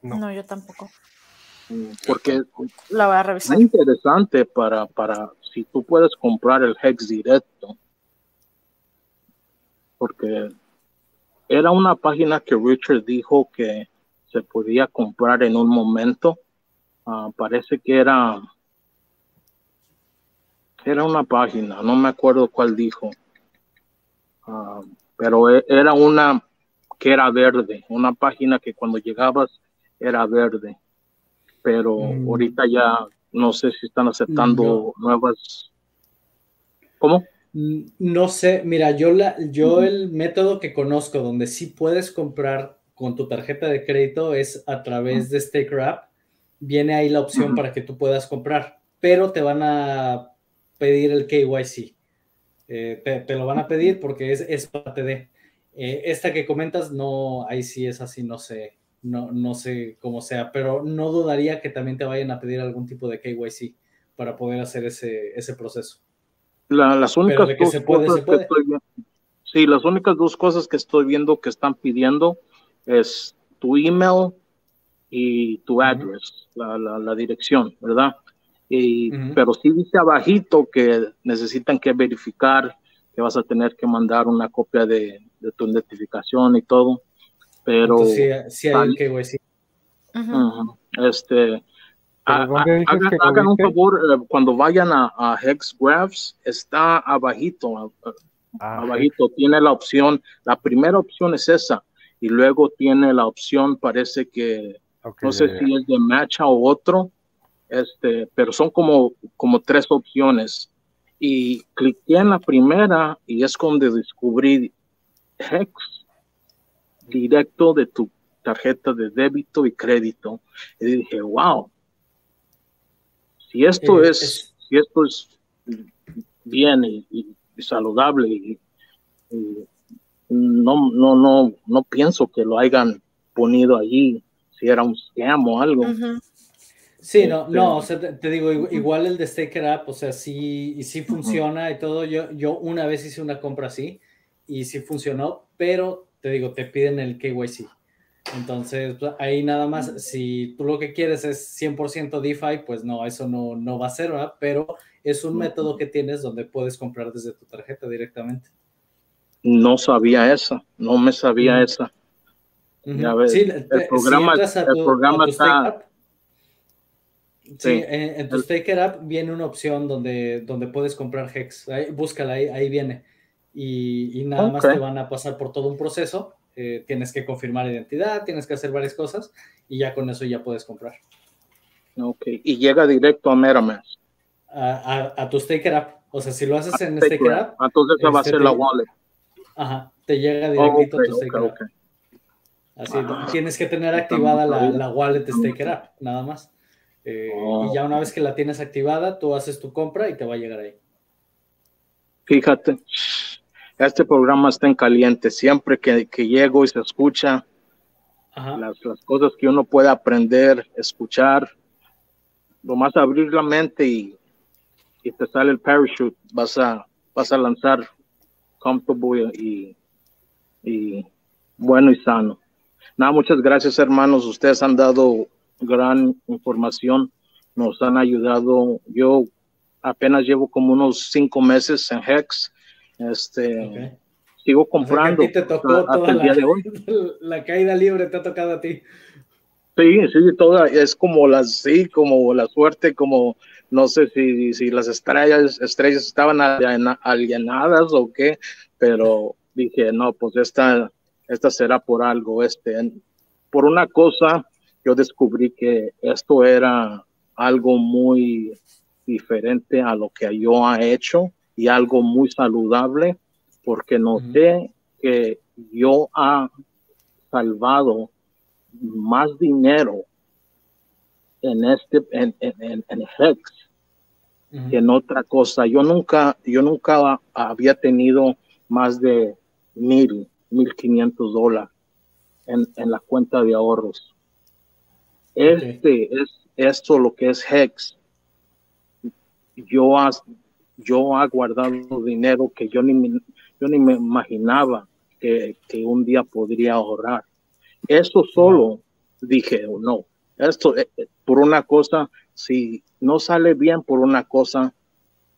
No. yo tampoco. Porque la voy a revisar. Es interesante para, para si tú puedes comprar el Hex directo. Porque era una página que Richard dijo que se podía comprar en un momento. Ah, parece que era era una página, no me acuerdo cuál dijo. Ah, pero e, era una que era verde, una página que cuando llegabas era verde, pero mm. ahorita ya no sé si están aceptando nuevas. ¿Cómo? No sé, mira, yo, la, yo el método que conozco donde sí puedes comprar con tu tarjeta de crédito es a través de StakeRap. Viene ahí la opción para que tú puedas comprar, pero te van a pedir el KYC. Eh, te, lo van a pedir porque es, es parte de. Eh, esta que comentas, no, ahí sí es así, no sé, no, no sé cómo sea, pero no dudaría que también te vayan a pedir algún tipo de KYC para poder hacer ese, ese proceso. las únicas dos cosas que estoy viendo, sí, las únicas dos cosas que estoy viendo que están pidiendo es tu email y tu address, la, la, dirección, ¿verdad? Y, Pero sí dice abajito que necesitan que verificar que vas a tener que mandar una copia de, de tu identificación y todo. Pero. sí, hay que decir. Este. hagan, un favor, eh, cuando vayan a, a Hexgraphs, está abajito, ah, abajito, tiene la opción, la primera opción es esa, y luego tiene la opción, parece que, no sé si es de Matcha o otro, este, pero son como, como tres opciones. Y cliqué en la primera y es donde descubrí Hex directo de tu tarjeta de débito y crédito. Y dije, wow, si esto eh, es, si esto es bien y, saludable y, no, no, no, no pienso que lo hayan ponido allí, si era un scam o algo. Sí, no, no, o sea, te, digo, igual el de Staker App, o sea, sí, sí funciona y todo. Yo, yo una vez hice una compra así y sí funcionó, pero te digo, te piden el KYC. Entonces, pues, ahí nada más, si tú lo que quieres es 100% DeFi, pues no, eso no, no va a ser, ¿verdad? Pero es un método que tienes donde puedes comprar desde tu tarjeta directamente. No sabía esa, no me sabía esa. Ya ves, sí, el programa, el programa está... Sí, en, tu Staker App viene una opción donde, donde puedes comprar Hex. búscala, ahí, ahí viene. Y, nada más te van a pasar por todo un proceso eh, tienes que confirmar identidad, tienes que hacer varias cosas y ya con eso ya puedes comprar. Ok, y llega directo a MetaMask. A, tu Staker App. O sea, si lo haces en Staker, App. Entonces esa va a este, ser la wallet. Ajá, te llega directito a tu Staker App. Así, tienes que tener activada la, la, wallet Staker App, nada más. Eh, oh. Y ya una vez que la tienes activada, tú haces tu compra y te va a llegar ahí. Fíjate, este programa está en caliente. Siempre que, llego y se escucha las, cosas que uno puede aprender, escuchar, lo más abrir la mente y, y te sale el parachute, vas a, vas a lanzar comfortable y, y bueno y sano. Nada, muchas gracias hermanos, ustedes han dado gran información, nos han ayudado. Yo apenas llevo como unos cinco meses en Hex este, sigo comprando. te tocó toda la, día de hoy. [laughs] la caída libre te ha tocado a ti. Sí, sí, toda, es como las, sí, como la suerte, como no sé si, si las estrellas, estrellas estaban alienadas o qué, pero dije, no, pues esta, esta será por algo, este, por una cosa, yo descubrí que esto era algo muy diferente a lo que yo he hecho y algo muy saludable porque noté que yo ha salvado más dinero en este en, en, en Hex que en otra cosa. Yo nunca, yo nunca había tenido más de mil, mil quinientos dólares en, en, la cuenta de ahorros. Este es esto lo que es Hex. Yo yo he guardado dinero que yo ni, yo ni me imaginaba que, que un día podría ahorrar. Eso solo dije, no, esto eh, eh, por una cosa, si no sale bien por una cosa,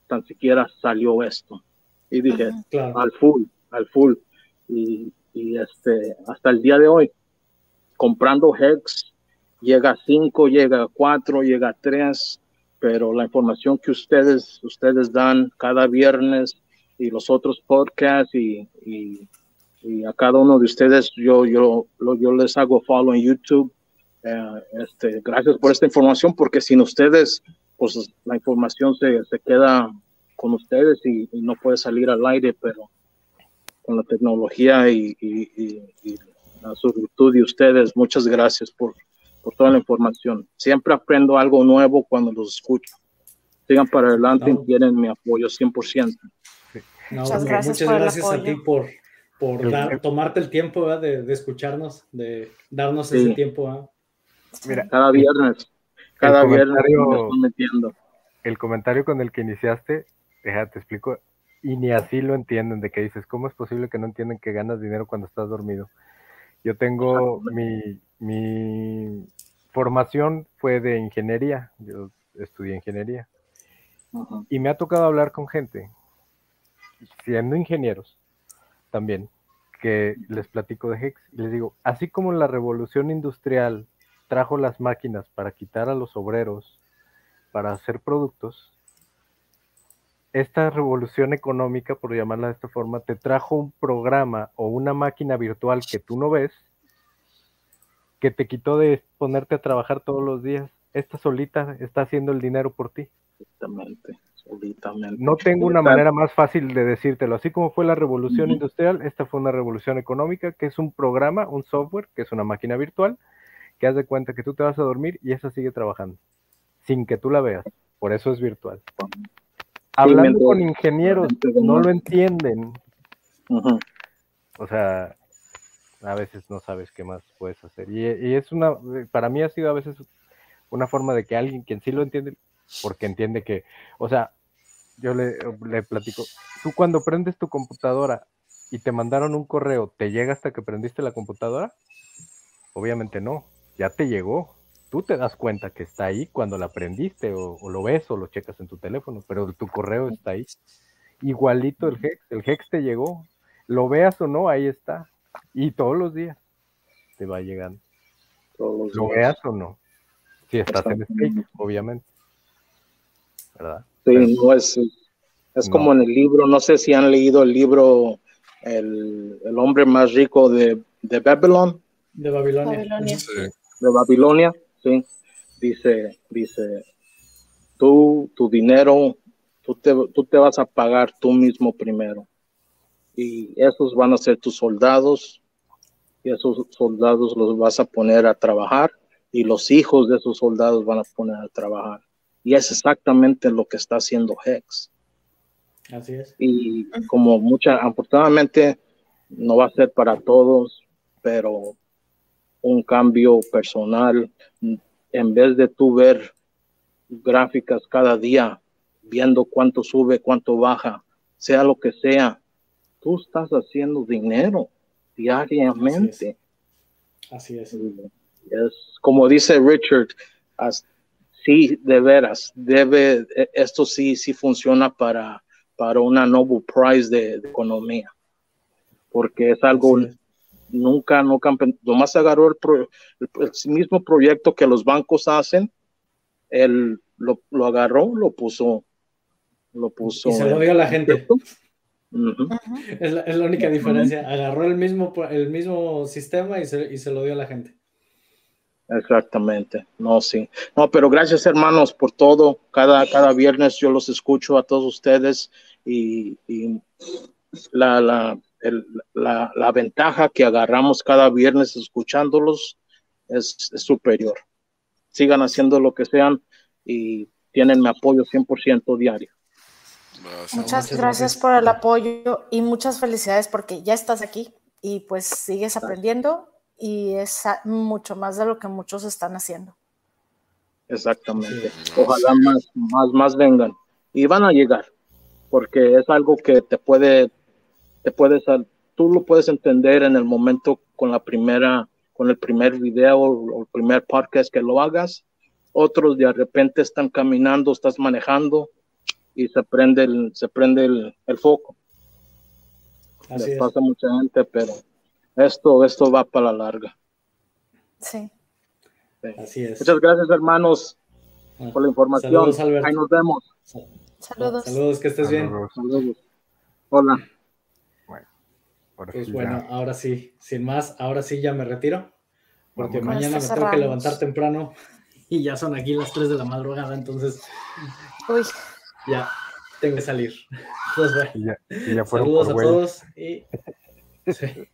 tan siquiera salió esto. Y dije, al full, al full. Y, y, este, hasta el día de hoy, comprando Hex, llega a 5, llega a 4, llega a 3, pero la información que ustedes, ustedes dan cada viernes y los otros podcasts y, y, a cada uno de ustedes yo, yo, yo les hago follow en YouTube. Eh, este, gracias por esta información porque sin ustedes pues la información se, se queda con ustedes y, no puede salir al aire, pero con la tecnología y, la virtud de ustedes, muchas gracias por, por toda la información. Siempre aprendo algo nuevo cuando los escucho. Sigan para adelante y tienen mi apoyo 100%. muchas gracias, muchas gracias a ti por, por tomarte el tiempo de, escucharnos, de darnos ese tiempo. Mira, cada viernes, cada viernes metiendo. El comentario con el que iniciaste, déjate, te explico, y ni así lo entienden, de que dices, ¿cómo es posible que no entienden que ganas dinero cuando estás dormido? Yo tengo mi, mi formación fue de ingeniería, yo estudié ingeniería. Y me ha tocado hablar con gente, siendo ingenieros también, que les platico de Hex y les digo, así como la revolución industrial trajo las máquinas para quitar a los obreros, para hacer productos, esta revolución económica, por llamarla de esta forma, te trajo un programa o una máquina virtual que tú no ves que te quitó de ponerte a trabajar todos los días. Esta solita está haciendo el dinero por ti. Exactamente, No tengo una manera más fácil de decírtelo. Así como fue la revolución industrial, esta fue una revolución económica, que es un programa, un software, que es una máquina virtual, que haz de cuenta que tú te vas a dormir y esa sigue trabajando, sin que tú la veas. Por eso es virtual. Hablando con ingenieros, no lo entienden. O sea, a veces no sabes qué más puedes hacer. Y, y es una, para mí ha sido a veces una forma de que alguien quien sí lo entiende, porque entiende que, o sea, yo le, le platico, tú cuando prendes tu computadora y te mandaron un correo, ¿te llega hasta que prendiste la computadora? Obviamente no, ya te llegó. Tú te das cuenta que está ahí cuando la prendiste o, o lo ves o lo checas en tu teléfono, pero tu correo está ahí. Igualito el Hex, el Hex te llegó, lo veas o no, ahí está. Y todos los días te va llegando. Todos los Lo días. veas o no. Si estás en Skype, obviamente. ¿Verdad? Sí, no es, es No. como en el libro, no sé si han leído el libro El, el hombre más rico de, de Babylon, De Babilonia. Babilonia. Sí. de Babilonia, sí. Dice, dice, tú, tu dinero, tú te, tú te vas a pagar tú mismo primero. Y esos van a ser tus soldados, y esos soldados los vas a poner a trabajar, y los hijos de esos soldados van a poner a trabajar. Y es exactamente lo que está haciendo Hex. Así es. y como mucha, afortunadamente no va a ser para todos, pero un cambio personal, en vez de tú ver gráficas cada día, viendo cuánto sube, cuánto baja, sea lo que sea, tú estás haciendo dinero diariamente. Así es. Es como dice Richard, as- sí, de veras, debe, e- esto sí, sí funciona para, para una Nobel Prize de, de economía, porque es algo nunca, nunca, nomás agarró el, pro- el- el mismo proyecto que los bancos hacen, él lo, lo agarró, lo puso, lo puso. Y se lo dio a la gente. Es la, es la única diferencia. Agarró el mismo, el mismo sistema y se, y se lo dio a la gente. Exactamente, no, sí. No, pero gracias hermanos por todo. Cada, cada viernes yo los escucho a todos ustedes y, y la, la, el- la, la ventaja que agarramos cada viernes escuchándolos es, es superior. Sigan haciendo lo que sean y tienen mi apoyo 100% diario. Muchas Muchas gracias por el apoyo y muchas felicidades porque ya estás aquí y pues sigues aprendiendo y es mucho más de lo que muchos están haciendo. Exactamente. Ojalá más, más, más vengan. Y van a llegar, porque es algo que te puede, te puedes, tú lo puedes entender en el momento con la primera, con el primer video o el primer podcast que lo hagas. Otros de repente están caminando, estás manejando y se prende el, se prende el, el foco. Así Les es. pasa a mucha gente, pero esto, esto va para la larga. Sí. Sí. Así es. Muchas gracias, hermanos, Ah, por la información. Saludos. Ahí nos vemos. Saludos. Saludos, que estés bien. Saludos. Saludos. Hola. Ahora Pues bueno, ya. ahora sí, sin más, ahora sí ya me retiro, porque Vámonos. mañana me tengo que levantar temprano [laughs] y ya son aquí las 3 de la madrugada, entonces Uy, ya tengo que salir. Pues bueno, Y ya, y ya fueron saludos a güey. todos y, sí,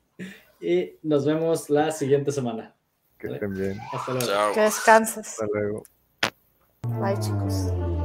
y nos vemos la siguiente semana. Que estén bien. Hasta luego. Chao. que descanses. Hasta luego. Bye, chicos.